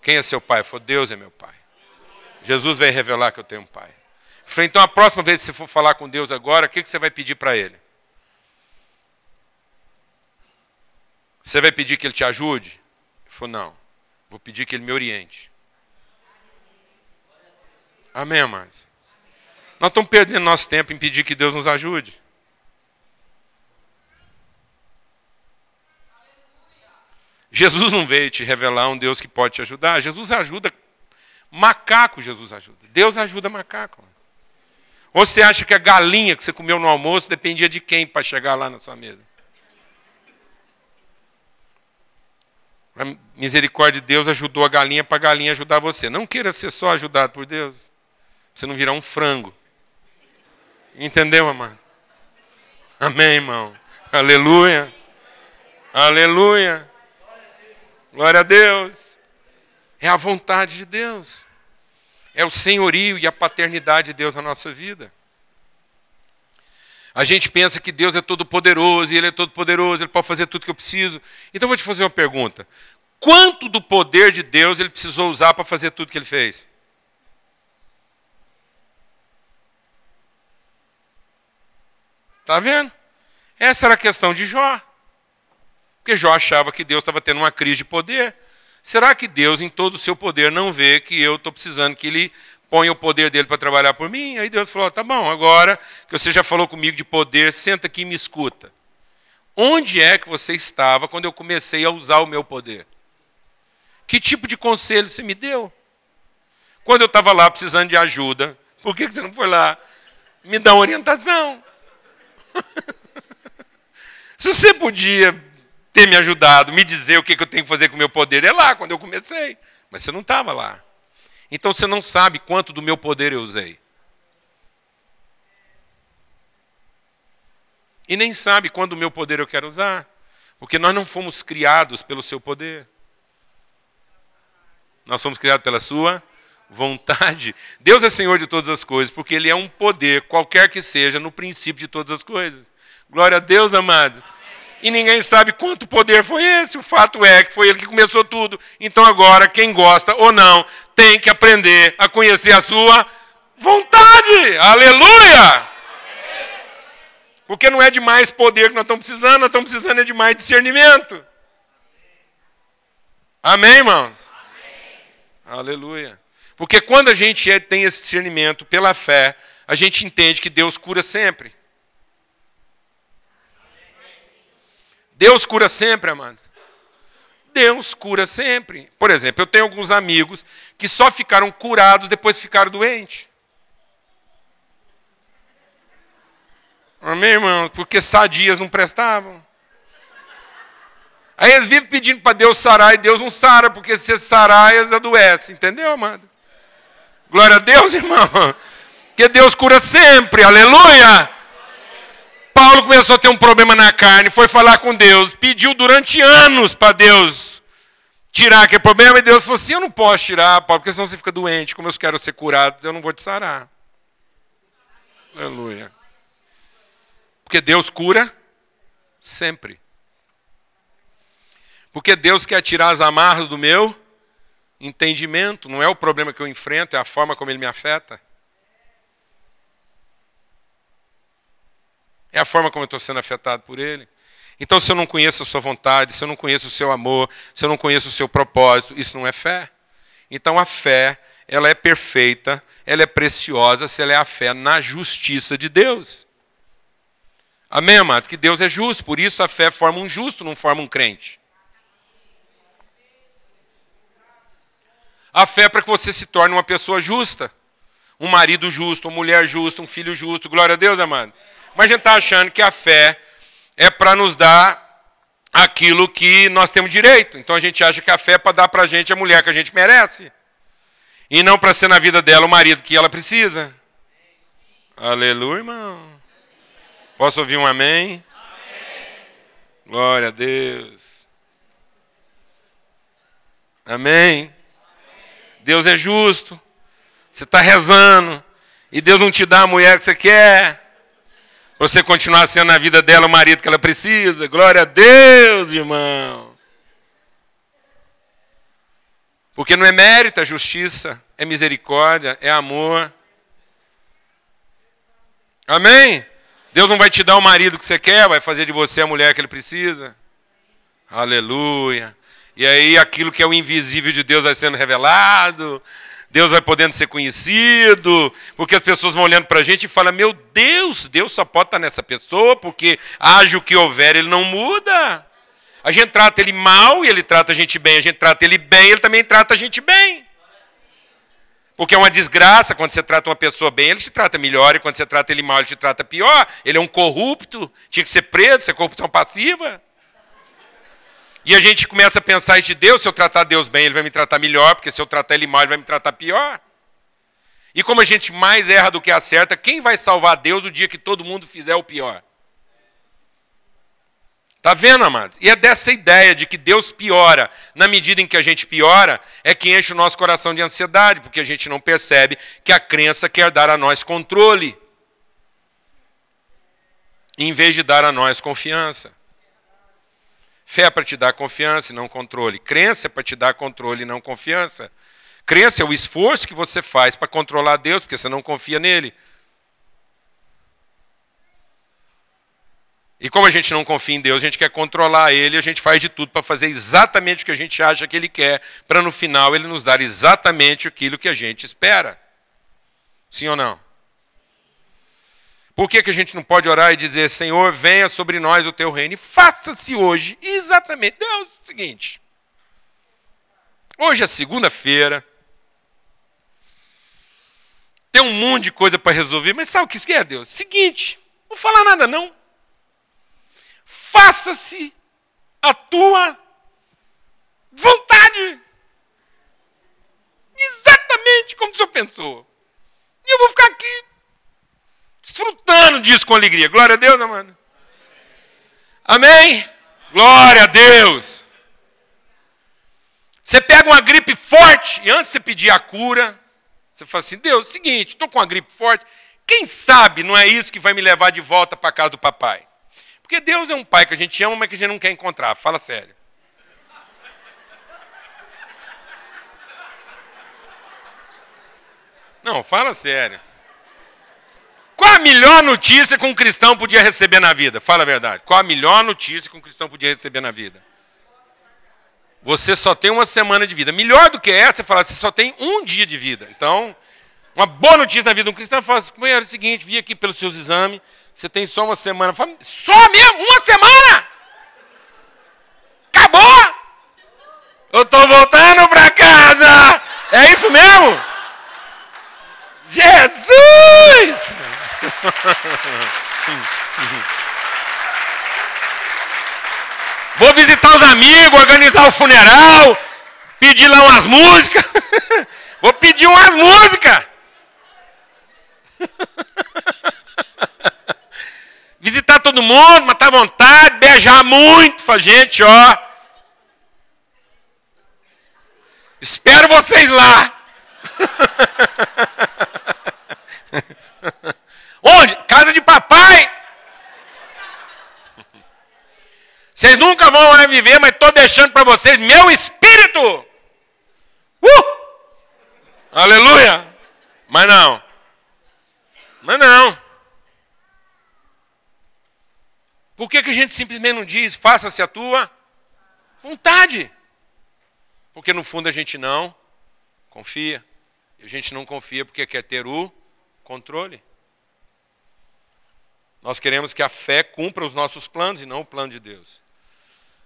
Quem é seu pai? Ele falou, Deus é meu pai. Jesus veio revelar que eu tenho um pai. Eu falei, então a próxima vez que você for falar com Deus agora, o que você vai pedir para ele? Você vai pedir que ele te ajude? falou: não, vou pedir que ele me oriente. Amém, amados? Nós estamos perdendo nosso tempo em pedir que Deus nos ajude. Jesus não veio te revelar um Deus que pode te ajudar. Jesus ajuda macaco, Jesus ajuda. Deus ajuda macaco. Ou você acha que a galinha que você comeu no almoço dependia de quem para chegar lá na sua mesa? A misericórdia de Deus ajudou a galinha para a galinha ajudar você. Não queira ser só ajudado por Deus. Você não virar um frango. Entendeu, amado? Amém, irmão. Aleluia. Aleluia. Glória a Deus. É a vontade de Deus. É o senhorio e a paternidade de Deus na nossa vida. A gente pensa que Deus é todo poderoso, e Ele é todo poderoso, Ele pode fazer tudo que eu preciso. Então eu vou te fazer uma pergunta. Quanto do poder de Deus ele precisou usar para fazer tudo que ele fez? Está vendo? Essa era a questão de Jó. Porque Jó achava que Deus estava tendo uma crise de poder. Será que Deus, em todo o seu poder, não vê que eu estou precisando que ele ponha o poder dele para trabalhar por mim? Aí Deus falou: tá bom, agora que você já falou comigo de poder, senta aqui e me escuta. Onde é que você estava quando eu comecei a usar o meu poder? Que tipo de conselho você me deu? Quando eu estava lá precisando de ajuda, por que você não foi lá me dar uma orientação? [LAUGHS] Se você podia ter me ajudado, me dizer o que eu tenho que fazer com o meu poder, é lá, quando eu comecei. Mas você não estava lá. Então você não sabe quanto do meu poder eu usei. E nem sabe quando o meu poder eu quero usar. Porque nós não fomos criados pelo seu poder. Nós somos criados pela sua vontade. Deus é Senhor de todas as coisas, porque Ele é um poder, qualquer que seja, no princípio de todas as coisas. Glória a Deus, amado. E ninguém sabe quanto poder foi esse. O fato é que foi Ele que começou tudo. Então agora, quem gosta ou não, tem que aprender a conhecer a sua vontade. Aleluia! Porque não é de mais poder que nós estamos precisando, nós estamos precisando é de mais discernimento. Amém, irmãos? Amém. Aleluia. Porque quando a gente é, tem esse discernimento pela fé, a gente entende que Deus cura sempre. Deus cura sempre, amado. Deus cura sempre. Por exemplo, eu tenho alguns amigos que só ficaram curados depois ficaram doentes. Amém, irmão? Porque sadias não prestavam. Aí eles vivem pedindo para Deus sarar e Deus não sara, porque se sarar, eles adoecem. Entendeu, amado? Glória a Deus, irmão. Que Deus cura sempre, aleluia. Paulo começou a ter um problema na carne, foi falar com Deus, pediu durante anos para Deus tirar aquele problema, e Deus falou assim: Eu não posso tirar, Paulo, porque senão você fica doente. Como eu quero ser curado, eu não vou te sarar. Aleluia. Porque Deus cura sempre. Porque Deus quer tirar as amarras do meu entendimento, não é o problema que eu enfrento, é a forma como ele me afeta. É a forma como eu estou sendo afetado por ele. Então, se eu não conheço a sua vontade, se eu não conheço o seu amor, se eu não conheço o seu propósito, isso não é fé. Então, a fé, ela é perfeita, ela é preciosa se ela é a fé na justiça de Deus. Amém, amado? Que Deus é justo, por isso a fé forma um justo, não forma um crente. A fé é para que você se torne uma pessoa justa. Um marido justo, uma mulher justa, um filho justo. Glória a Deus, amado. Mas a gente está achando que a fé é para nos dar aquilo que nós temos direito. Então a gente acha que a fé é para dar para a gente a mulher que a gente merece. E não para ser na vida dela o marido que ela precisa. Aleluia, irmão. Posso ouvir um amém? amém? Glória a Deus. Amém. Deus é justo. Você está rezando e Deus não te dá a mulher que você quer. Você continuar sendo na vida dela o marido que ela precisa. Glória a Deus, irmão. Porque não é mérito, é justiça, é misericórdia, é amor. Amém? Deus não vai te dar o marido que você quer, vai fazer de você a mulher que ele precisa. Aleluia. E aí aquilo que é o invisível de Deus vai sendo revelado, Deus vai podendo ser conhecido, porque as pessoas vão olhando para a gente e falam: Meu Deus, Deus só pode estar nessa pessoa, porque haja o que houver, ele não muda. A gente trata ele mal e ele trata a gente bem, a gente trata ele bem, ele também trata a gente bem. Porque é uma desgraça quando você trata uma pessoa bem, ele te trata melhor, e quando você trata ele mal, ele te trata pior. Ele é um corrupto, tinha que ser preso, isso é corrupção passiva. E a gente começa a pensar isso de Deus, se eu tratar Deus bem, ele vai me tratar melhor, porque se eu tratar ele mal, ele vai me tratar pior. E como a gente mais erra do que acerta, quem vai salvar Deus o dia que todo mundo fizer o pior? Tá vendo, amados? E é dessa ideia de que Deus piora, na medida em que a gente piora, é que enche o nosso coração de ansiedade, porque a gente não percebe que a crença quer dar a nós controle, em vez de dar a nós confiança. Fé é para te dar confiança e não controle. Crença é para te dar controle e não confiança. Crença é o esforço que você faz para controlar Deus, porque você não confia nele. E como a gente não confia em Deus, a gente quer controlar Ele, a gente faz de tudo para fazer exatamente o que a gente acha que Ele quer, para no final Ele nos dar exatamente aquilo que a gente espera. Sim ou não? Por que, que a gente não pode orar e dizer, Senhor, venha sobre nós o teu reino e faça-se hoje exatamente. Deus, é o seguinte. Hoje é segunda-feira. Tem um monte de coisa para resolver, mas sabe o que isso é, Deus? Seguinte, não vou falar nada não. Faça-se a tua vontade. Exatamente como o Senhor pensou. E eu vou ficar aqui desfrutando disso com alegria. Glória a Deus, amado. Amém? Glória a Deus. Você pega uma gripe forte e antes de você pedir a cura, Você fala assim: Deus, seguinte, estou com uma gripe forte. Quem sabe não é isso que vai me levar de volta para casa do papai? Porque Deus é um pai que a gente ama, mas que a gente não quer encontrar. Fala sério. Não, fala sério. Qual a melhor notícia que um cristão podia receber na vida? Fala a verdade. Qual a melhor notícia que um cristão podia receber na vida? Você só tem uma semana de vida. Melhor do que essa, você fala, você só tem um dia de vida. Então, uma boa notícia na vida de um cristão, fala assim, é o seguinte, vi aqui pelos seus exames, você tem só uma semana. Fala, só mesmo? Uma semana? Acabou? Eu estou voltando para casa. É isso mesmo? Jesus! [LAUGHS] Vou visitar os amigos, organizar o funeral, pedir lá umas músicas. [LAUGHS] Vou pedir umas músicas. [LAUGHS] Visitar todo mundo, matar vontade, beijar muito, gente, ó. Espero vocês lá. Onde? Casa de papai. Vocês nunca vão lá viver, mas estou deixando para vocês meu espírito. Uh! Aleluia! Mas não. Mas não. Por que, que a gente simplesmente não diz, faça-se a tua vontade? Porque no fundo a gente não confia. E a gente não confia porque quer ter o controle. Nós queremos que a fé cumpra os nossos planos e não o plano de Deus.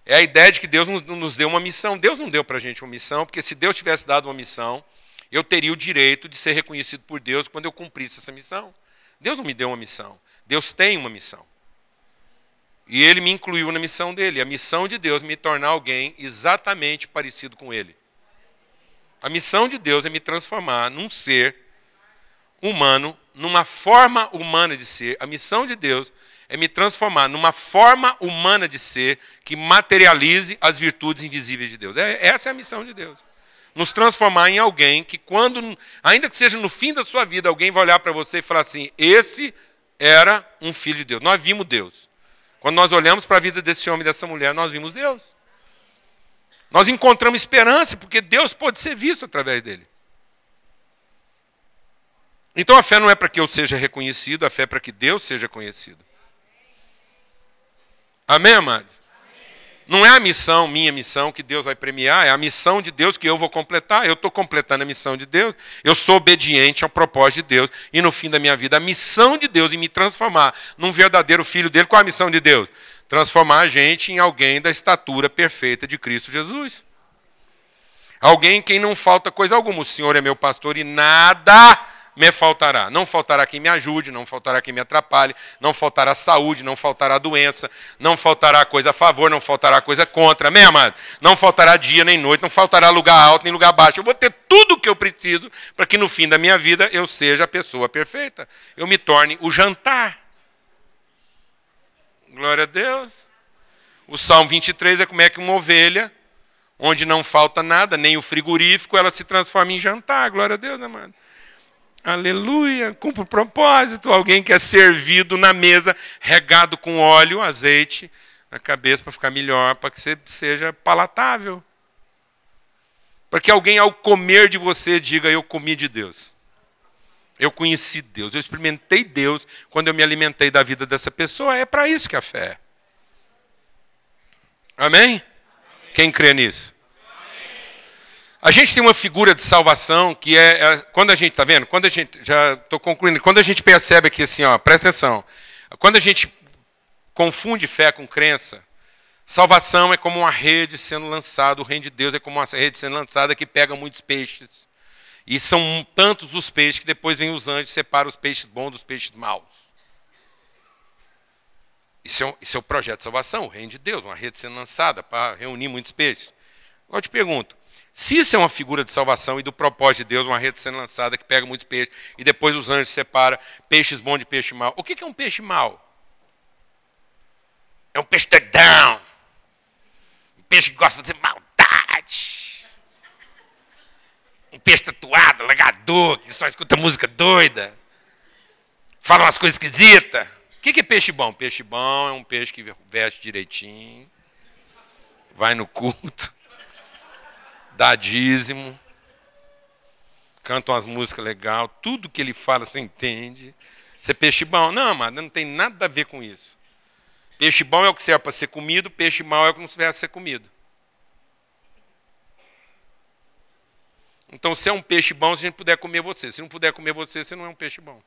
É a ideia de que Deus nos deu uma missão. Deus não deu para a gente uma missão, porque se Deus tivesse dado uma missão, eu teria o direito de ser reconhecido por Deus quando eu cumprisse essa missão. Deus não me deu uma missão. Deus tem uma missão. E ele me incluiu na missão dele. A missão de Deus é me tornar alguém exatamente parecido com ele. A missão de Deus é me transformar num ser humano, numa forma humana de ser. A missão de Deus é me transformar numa forma humana de ser que materialize as virtudes invisíveis de Deus. É, essa é a missão de Deus. Nos transformar em alguém que, quando, ainda que seja no fim da sua vida, alguém vai olhar para você e falar assim: esse era um filho de Deus. Nós vimos Deus. Quando nós olhamos para a vida desse homem e dessa mulher, nós vimos Deus. Nós encontramos esperança, porque Deus pode ser visto através dele. Então a fé não é para que eu seja reconhecido, a fé é para que Deus seja conhecido. Amém, amados? Não é a missão, minha missão, que Deus vai premiar, é a missão de Deus que eu vou completar. Eu estou completando a missão de Deus, eu sou obediente ao propósito de Deus, e no fim da minha vida, a missão de Deus em me transformar num verdadeiro filho dele, qual a missão de Deus? transformar a gente em alguém da estatura perfeita de Cristo Jesus. Alguém em quem não falta coisa alguma. O Senhor é meu pastor e nada me faltará. Não faltará quem me ajude, não faltará quem me atrapalhe, não faltará saúde, não faltará doença, não faltará coisa a favor, não faltará coisa contra. Amém, amado? Não faltará dia nem noite, não faltará lugar alto nem lugar baixo. Eu vou ter tudo o que eu preciso para que no fim da minha vida eu seja a pessoa perfeita. Eu me torne o jantar. Glória a Deus. O Salmo 23 é como é que uma ovelha, onde não falta nada, nem o frigorífico, ela se transforma em jantar. Glória a Deus, amado. Aleluia. Cumpre o propósito. Alguém que é servido na mesa, regado com óleo, azeite na cabeça para ficar melhor, para que você seja palatável. Para que alguém, ao comer de você, diga: Eu comi de Deus. Eu conheci Deus, eu experimentei Deus quando eu me alimentei da vida dessa pessoa. É para isso que a fé é. Amém? Amém? Quem crê nisso? A gente tem uma figura de salvação que é, é quando a gente está vendo, quando a gente já estou concluindo, quando a gente percebe aqui assim, ó, presta atenção, quando a gente confunde fé com crença, salvação é como uma rede sendo lançada, o reino de Deus é como uma rede sendo lançada que pega muitos peixes. E são tantos os peixes que depois vem os anjos e separam os peixes bons dos peixes maus. Isso é, um, isso é o projeto de salvação, o reino de Deus, uma rede sendo lançada para reunir muitos peixes. Agora eu te pergunto, se isso é uma figura de salvação e do propósito de Deus, uma rede sendo lançada que pega muitos peixes e depois os anjos separam peixes bons de peixe mau, o que é um peixe mau? É um peixe down. Um peixe que gosta de fazer maldade um peixe tatuado, lagador, que só escuta música doida, fala umas coisas esquisitas. O que é peixe bom? Peixe bom é um peixe que veste direitinho, vai no culto, dá dízimo, canta umas músicas legais, tudo que ele fala você entende. Você é peixe bom? Não, amado, não tem nada a ver com isso. Peixe bom é o que serve para ser comido, peixe mau é o que não serve para ser comido. Então, se é um peixe bom, se a gente puder comer você. Se não puder comer você, você não é um peixe bom.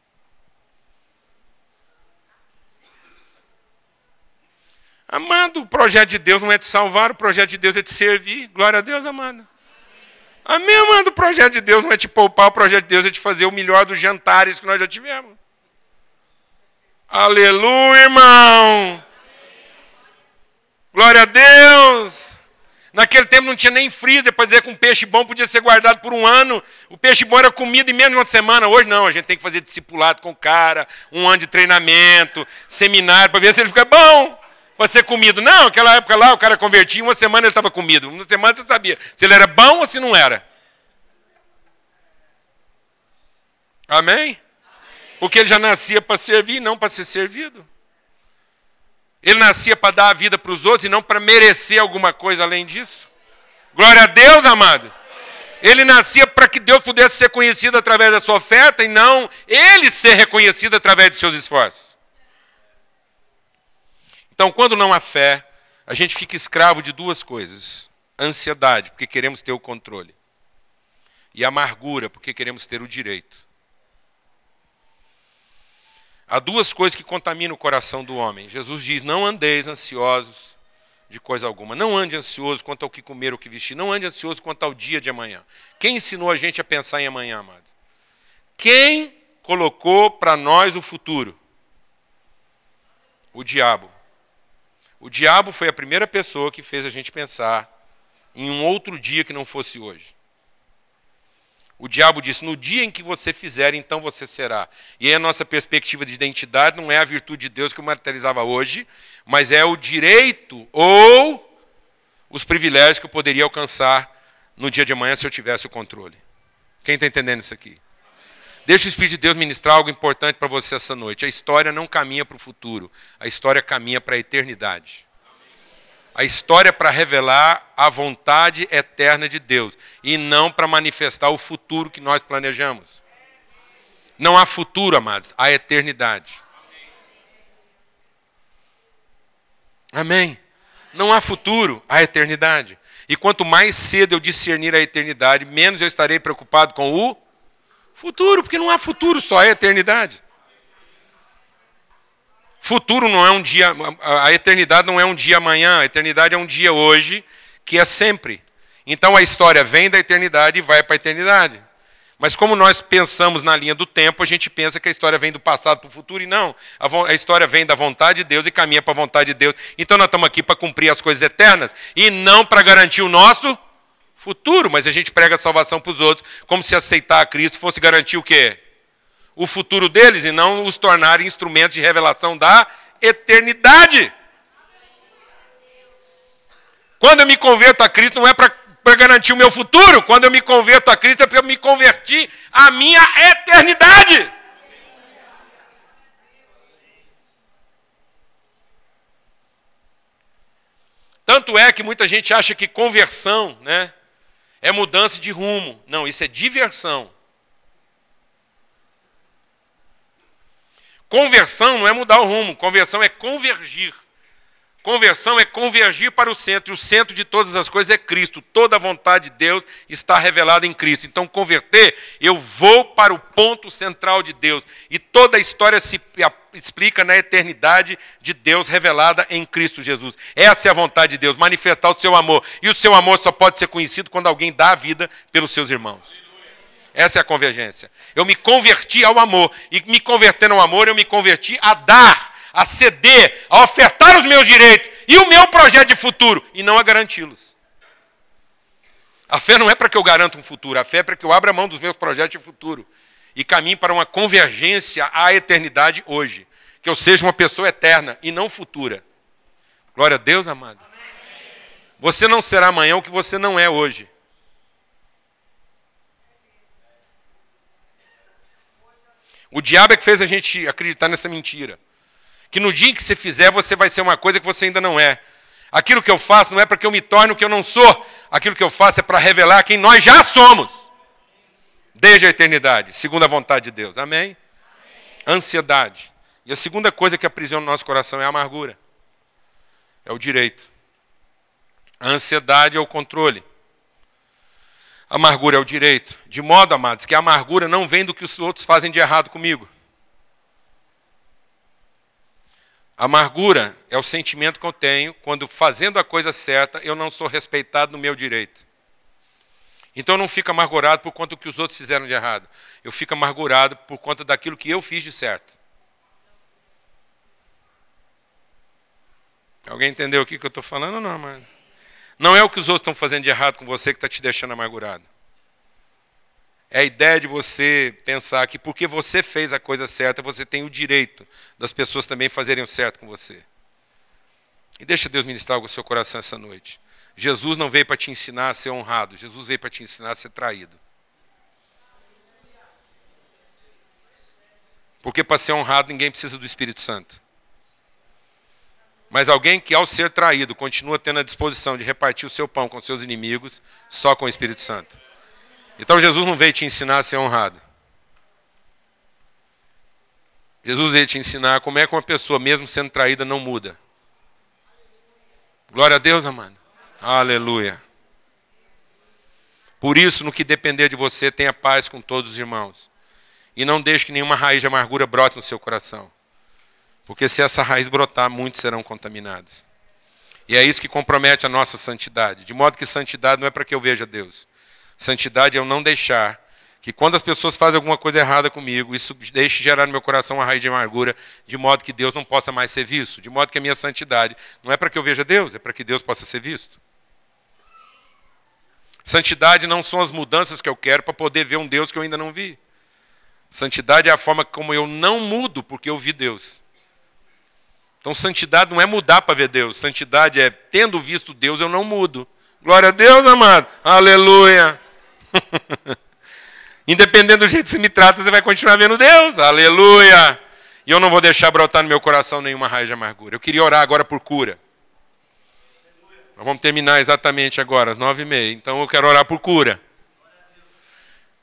Amado, o projeto de Deus não é te salvar, o projeto de Deus é te servir. Glória a Deus, amado. Amém, amado. O projeto de Deus não é te poupar, o projeto de Deus é te fazer o melhor dos jantares que nós já tivemos. Aleluia, irmão. Glória a Deus. Naquele tempo não tinha nem freezer para dizer que um peixe bom podia ser guardado por um ano. O peixe bom era comido em menos de uma semana. Hoje não, a gente tem que fazer discipulado com o cara, um ano de treinamento, seminário, para ver se ele fica bom para ser comido. Não, aquela época lá o cara convertia, uma semana ele estava comido. Uma semana você sabia se ele era bom ou se não era. Amém? Porque ele já nascia para servir, não para ser servido. Ele nascia para dar a vida para os outros e não para merecer alguma coisa além disso. Glória a Deus, amados. Ele nascia para que Deus pudesse ser conhecido através da sua oferta e não ele ser reconhecido através dos seus esforços. Então, quando não há fé, a gente fica escravo de duas coisas: ansiedade, porque queremos ter o controle, e amargura, porque queremos ter o direito. Há duas coisas que contaminam o coração do homem. Jesus diz: Não andeis ansiosos de coisa alguma. Não ande ansioso quanto ao que comer ou que vestir. Não ande ansioso quanto ao dia de amanhã. Quem ensinou a gente a pensar em amanhã, amados? Quem colocou para nós o futuro? O diabo. O diabo foi a primeira pessoa que fez a gente pensar em um outro dia que não fosse hoje. O diabo disse: no dia em que você fizer, então você será. E aí a nossa perspectiva de identidade não é a virtude de Deus que o materializava hoje, mas é o direito ou os privilégios que eu poderia alcançar no dia de amanhã se eu tivesse o controle. Quem está entendendo isso aqui? Deixa o Espírito de Deus ministrar algo importante para você essa noite. A história não caminha para o futuro, a história caminha para a eternidade a história para revelar a vontade eterna de Deus e não para manifestar o futuro que nós planejamos. Não há futuro, amados, há eternidade. Amém. Não há futuro, há eternidade. E quanto mais cedo eu discernir a eternidade, menos eu estarei preocupado com o futuro, porque não há futuro, só há eternidade. Futuro não é um dia, a eternidade não é um dia amanhã, a eternidade é um dia hoje, que é sempre. Então a história vem da eternidade e vai para a eternidade. Mas como nós pensamos na linha do tempo, a gente pensa que a história vem do passado para o futuro, e não. A, a, história vem da vontade de Deus e caminha para a vontade de Deus. Então nós estamos aqui para cumprir as coisas eternas e não para garantir o nosso futuro. Mas a gente prega a salvação para os outros, como se aceitar a Cristo fosse garantir o quê? o futuro deles e não os tornar instrumentos de revelação da eternidade. Quando eu me converto a Cristo, não é para garantir o meu futuro. Quando eu me converto a Cristo, é para me convertir à minha eternidade. Tanto é que muita gente acha que conversão né, é mudança de rumo. Não, isso é diversão. Conversão não é mudar o rumo, conversão é convergir. Conversão é convergir para o centro, e o centro de todas as coisas é Cristo. Toda a vontade de Deus está revelada em Cristo. Então, converter, eu vou para o ponto central de Deus. E toda a história se explica na eternidade de Deus revelada em Cristo Jesus. Essa é a vontade de Deus, manifestar o seu amor. E o seu amor só pode ser conhecido quando alguém dá a vida pelos seus irmãos. Essa é a convergência. Eu me converti ao amor. E me convertendo ao amor, eu me converti a dar, a ceder, a ofertar os meus direitos e o meu projeto de futuro, e não a garanti-los. A fé não é para que eu garanta um futuro, a fé é para que eu abra mão dos meus projetos de futuro e caminhe para uma convergência à eternidade hoje. Que eu seja uma pessoa eterna e não futura. Glória a Deus, amado. Você não será amanhã o que você não é hoje. O diabo é que fez a gente acreditar nessa mentira. Que no dia em que você fizer, você vai ser uma coisa que você ainda não é. Aquilo que eu faço não é para que eu me torne o que eu não sou. Aquilo que eu faço é para revelar quem nós já somos. Desde a eternidade, segundo a vontade de Deus. Amém? Amém? Ansiedade. E a segunda coisa que aprisiona o nosso coração é a amargura. É o direito. A ansiedade é o controle. A amargura é o direito. De modo, amados, que a amargura não vem do que os outros fazem de errado comigo. A amargura é o sentimento que eu tenho quando, fazendo a coisa certa, eu não sou respeitado no meu direito. Então eu não fico amargurado por conta do que os outros fizeram de errado. Eu fico amargurado por conta daquilo que eu fiz de certo. Alguém entendeu o que eu estou falando? Não, mano. Não é o que os outros estão fazendo de errado com você que está te deixando amargurado. É a ideia de você pensar que porque você fez a coisa certa, você tem o direito das pessoas também fazerem o certo com você. E deixa Deus ministrar o seu coração essa noite. Jesus não veio para te ensinar a ser honrado, Jesus veio para te ensinar a ser traído. Porque para ser honrado ninguém precisa do Espírito Santo. Mas alguém que, ao ser traído, continua tendo a disposição de repartir o seu pão com seus inimigos, só com o Espírito Santo. Então Jesus não veio te ensinar a ser honrado. Jesus veio te ensinar como é que uma pessoa, mesmo sendo traída, não muda. Glória a Deus, amado. Aleluia. Por isso, no que depender de você, tenha paz com todos os irmãos. E não deixe que nenhuma raiz de amargura brote no seu coração. Porque se essa raiz brotar, muitos serão contaminados. E é isso que compromete a nossa santidade. De modo que santidade não é para que eu veja Deus. Santidade é eu não deixar que quando as pessoas fazem alguma coisa errada comigo, isso deixe gerar no meu coração uma raiz de amargura, de modo que Deus não possa mais ser visto. De modo que a minha santidade não é para que eu veja Deus, é para que Deus possa ser visto. Santidade não são as mudanças que eu quero para poder ver um Deus que eu ainda não vi. Santidade é a forma como eu não mudo porque eu vi Deus. Então, santidade não é mudar para ver Deus. Santidade é, tendo visto Deus, eu não mudo. Glória a Deus, amado. Aleluia. [LAUGHS] Independente do jeito que você me trata, você vai continuar vendo Deus. Aleluia. E eu não vou deixar brotar no meu coração nenhuma raiz de amargura. Eu queria orar agora por cura. Nós vamos terminar exatamente agora, às nove e meia. Então eu quero orar por cura.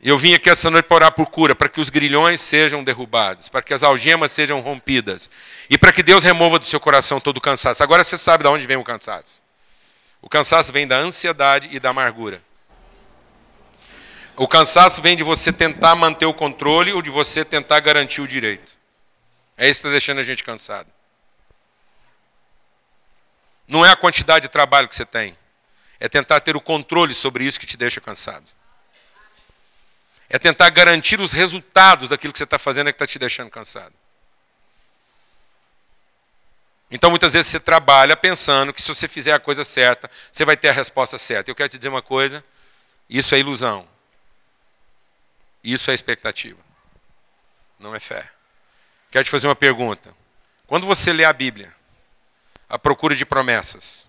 Eu vim aqui essa noite para orar por cura, para que os grilhões sejam derrubados, para que as algemas sejam rompidas e para que Deus remova do seu coração todo o cansaço. Agora você sabe de onde vem o cansaço. O cansaço vem da ansiedade e da amargura. O cansaço vem de você tentar manter o controle ou de você tentar garantir o direito. É isso que está deixando a gente cansado. Não é a quantidade de trabalho que você tem. É tentar ter o controle sobre isso que te deixa cansado. É tentar garantir os resultados daquilo que você está fazendo é que está te deixando cansado. Então muitas vezes você trabalha pensando que se você fizer a coisa certa, você vai ter a resposta certa. Eu quero te dizer uma coisa: isso é ilusão. Isso é expectativa. Não é fé. Quero te fazer uma pergunta. Quando você lê a Bíblia, a procura de promessas,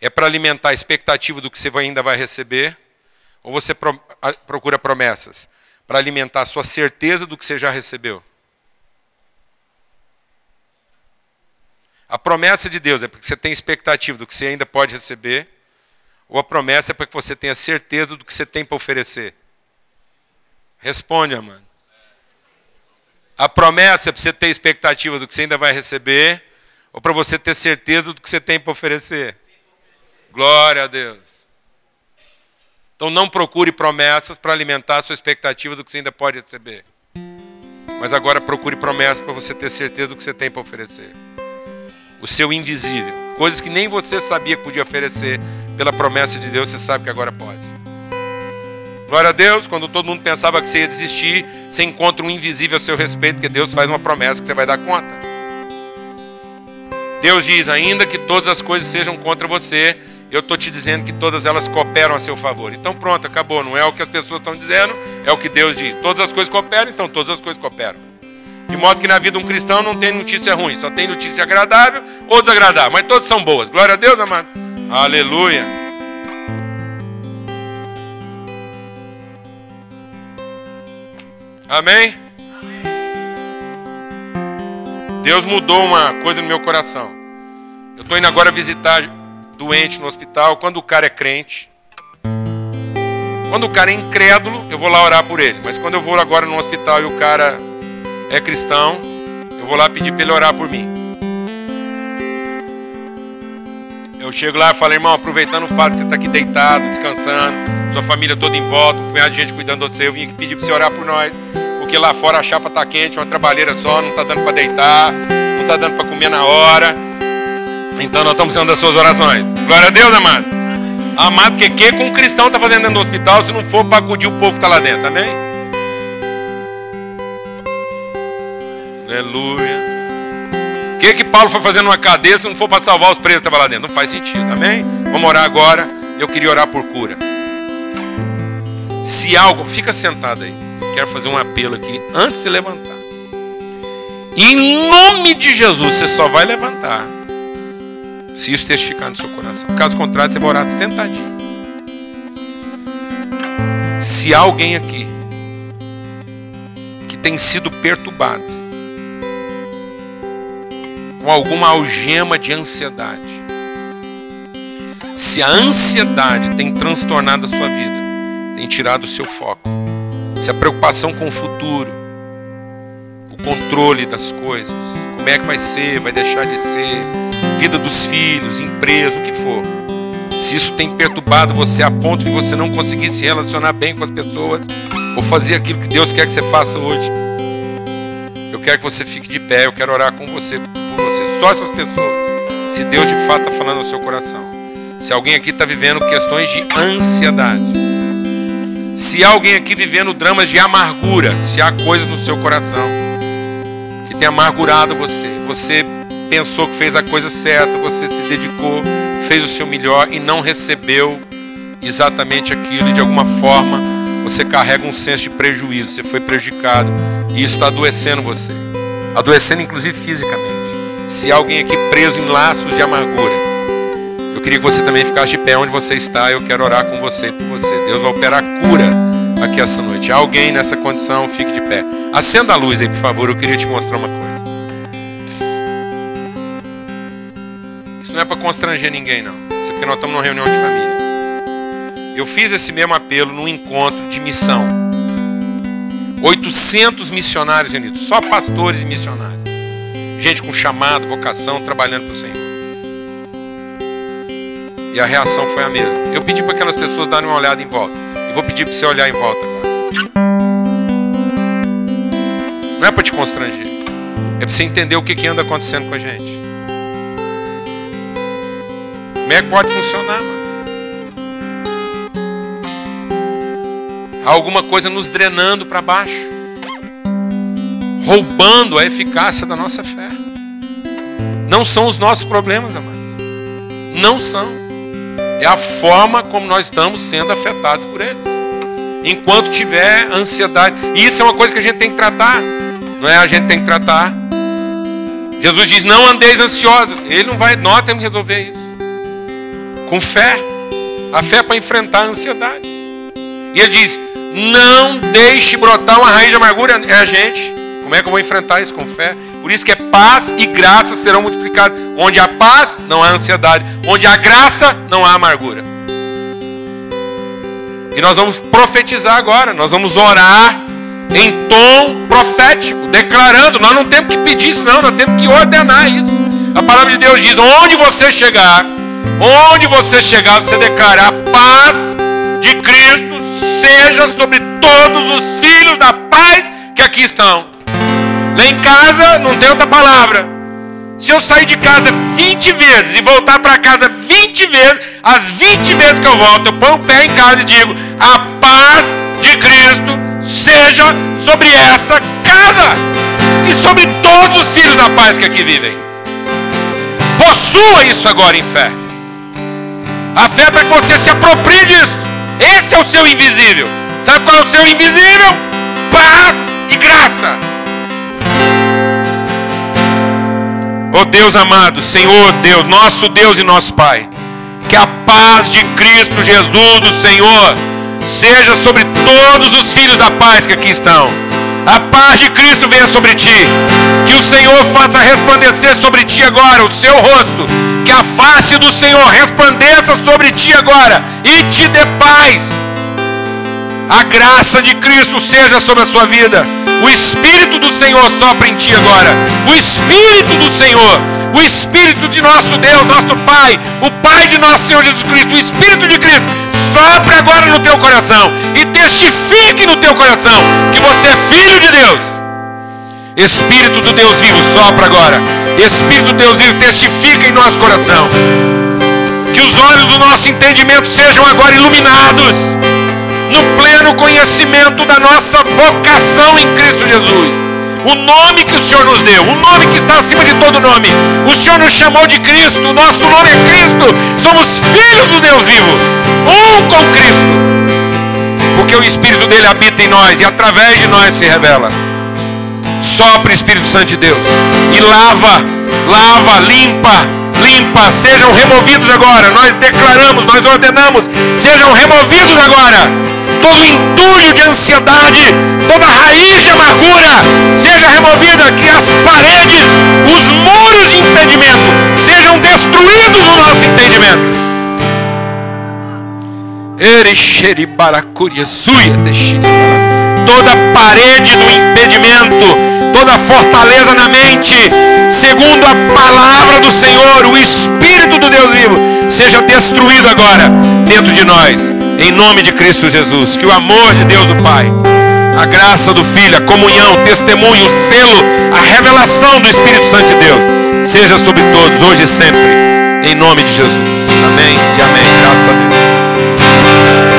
é para alimentar a expectativa do que você ainda vai receber? Ou você procura promessas para alimentar a sua certeza do que você já recebeu? A promessa de Deus é porque você tem expectativa do que você ainda pode receber, ou a promessa é para que você tenha certeza do que você tem para oferecer? Responde, mano. A promessa é para você ter expectativa do que você ainda vai receber, ou para você ter certeza do que você tem para oferecer? Glória a Deus. Então não procure promessas para alimentar a sua expectativa do que você ainda pode receber. Mas agora procure promessas para você ter certeza do que você tem para oferecer. O seu invisível. Coisas que nem você sabia que podia oferecer, pela promessa de Deus, você sabe que agora pode. Glória a Deus, quando todo mundo pensava que você ia desistir, você encontra um invisível a seu respeito, porque Deus faz uma promessa que você vai dar conta. Deus diz: ainda que todas as coisas sejam contra você, eu estou te dizendo que todas elas cooperam a seu favor. Então pronto, acabou. Não é o que as pessoas estão dizendo, é o que Deus diz. Todas as coisas cooperam, então todas as coisas cooperam. De modo que na vida de um cristão não tem notícia ruim, só tem notícia agradável ou desagradável, mas todas são boas. Glória a Deus, amado. Aleluia. Amém? Deus mudou uma coisa no meu coração. Eu estou indo agora visitar doente no hospital. Quando o cara é crente, quando o cara é incrédulo, eu vou lá orar por ele. Mas quando eu vou agora no hospital e o cara é cristão, eu vou lá pedir para ele orar por mim. Eu chego lá e falo, irmão, aproveitando o fato que você está aqui deitado, descansando, sua família toda em volta, um punhado de gente cuidando de você, eu vim aqui pedir para você orar por nós. Porque lá fora a chapa está quente, uma trabalheira só, não está dando para deitar, não está dando para comer na hora. Então nós estamos precisando das suas orações. Glória a Deus, amado. Amado, que que com um cristão está fazendo dentro do hospital se não for para acudir o povo que está lá dentro, amém? Aleluia que que Paulo foi fazendo uma cadeia se não for para salvar os presos que estavam lá dentro? Não faz sentido, amém? Vamos orar agora. Eu queria orar por cura. Se algo, fica sentado aí. Quero fazer um apelo aqui antes de se levantar. Em nome de Jesus, você só vai levantar se isso testificar no seu coração. Caso contrário, você vai orar sentadinho. Se há alguém aqui que tem sido perturbado com alguma algema de ansiedade. Se a ansiedade tem transtornado a sua vida, tem tirado o seu foco, se a preocupação com o futuro, o controle das coisas, como é que vai ser, vai deixar de ser, vida dos filhos, empresa, o que for, se isso tem perturbado você a ponto de você não conseguir se relacionar bem com as pessoas, ou fazer aquilo que Deus quer que você faça hoje, eu quero que você fique de pé, eu quero orar com você você, só essas pessoas. Se Deus de fato está falando no seu coração. Se alguém aqui está vivendo questões de ansiedade. Se há alguém aqui vivendo dramas de amargura. Se há coisas no seu coração que tem amargurado você. Você pensou que fez a coisa certa. Você se dedicou, fez o seu melhor e não recebeu exatamente aquilo. E de alguma forma você carrega um senso de prejuízo. Você foi prejudicado. E isso está adoecendo você. Adoecendo inclusive fisicamente. Se há alguém aqui preso em laços de amargura, eu queria que você também ficasse de pé onde você está. Eu quero orar com você por você. Deus vai operar cura aqui essa noite. Alguém nessa condição, fique de pé. Acenda a luz aí, por favor. Eu queria te mostrar uma coisa. Isso não é para constranger ninguém, não. Isso é porque nós estamos numa reunião de família. Eu fiz esse mesmo apelo num encontro de missão. 800 missionários reunidos, só pastores e missionários gente com chamado, vocação, trabalhando para o Senhor. E a reação foi a mesma. Eu pedi para aquelas pessoas darem uma olhada em volta. E vou pedir para você olhar em volta agora. Não é para te constranger. É para você entender o que, que anda acontecendo com a gente. Como é que pode funcionar, mano? Há alguma coisa nos drenando para baixo roubando a eficácia da nossa fé. Não são os nossos problemas, amados. Não são. É a forma como nós estamos sendo afetados por eles. Enquanto tiver ansiedade. E isso é uma coisa que a gente tem que tratar. Não é? A gente tem que tratar. Jesus diz: Não andeis ansiosos. Ele não vai, nós temos que resolver isso. Com fé. A fé é para enfrentar a ansiedade. E ele diz: Não deixe brotar uma raiz de amargura. É a gente. Como é que eu vou enfrentar isso com fé? Por isso que é paz e graça serão multiplicados. Onde há paz, não há ansiedade. Onde há graça, não há amargura. E nós vamos profetizar agora. Nós vamos orar em tom profético, declarando. Nós não temos que pedir isso, não. Nós temos que ordenar isso. A palavra de Deus diz: onde você chegar, onde você chegar, você declarar a paz de Cristo seja sobre todos os filhos da paz que aqui estão. Lá em casa não tem outra palavra. Se eu sair de casa 20 vezes e voltar para casa 20 vezes, as 20 vezes que eu volto, eu ponho o pé em casa e digo: A paz de Cristo seja sobre essa casa e sobre todos os filhos da paz que aqui vivem. Possua isso agora em fé. A fé é para que você se aproprie disso. Esse é o seu invisível. Sabe qual é o seu invisível? Paz e graça. Oh Deus amado, Senhor Deus, nosso Deus e nosso Pai, que a paz de Cristo Jesus, o Senhor, seja sobre todos os filhos da paz que aqui estão. A paz de Cristo venha sobre ti. Que o Senhor faça resplandecer sobre ti agora o seu rosto. Que a face do Senhor resplandeça sobre ti agora e te dê paz. A graça de Cristo seja sobre a sua vida. O Espírito do Senhor sopra em ti agora. O Espírito do Senhor. O Espírito de nosso Deus, nosso Pai. O Pai de nosso Senhor Jesus Cristo. O Espírito de Cristo. Sopra agora no teu coração. E testifique no teu coração que você é filho de Deus. Espírito do Deus vivo, sopra agora. Espírito do Deus vivo, testifica em nosso coração. Que os olhos do nosso entendimento sejam agora iluminados no pleno conhecimento da nossa vocação em Cristo Jesus. O nome que o Senhor nos deu, o nome que está acima de todo nome. O Senhor nos chamou de Cristo, nosso nome é Cristo. Somos filhos do Deus vivo, um com Cristo. Porque o Espírito dele habita em nós e através de nós se revela. Sopra o Espírito Santo de Deus e lava, lava, limpa, limpa, sejam removidos agora. Nós declaramos, nós ordenamos, sejam removidos agora. Todo entulho de ansiedade, toda raiz de amargura, seja removida, que as paredes, os muros de impedimento sejam destruídos no nosso entendimento. Toda parede do impedimento toda fortaleza na mente, segundo a palavra do Senhor, o Espírito do Deus vivo, seja destruído agora dentro de nós, em nome de Cristo Jesus. Que o amor de Deus, o Pai, a graça do Filho, a comunhão, o testemunho, o selo, a revelação do Espírito Santo de Deus, seja sobre todos, hoje e sempre, em nome de Jesus. Amém e amém. Graças a Deus.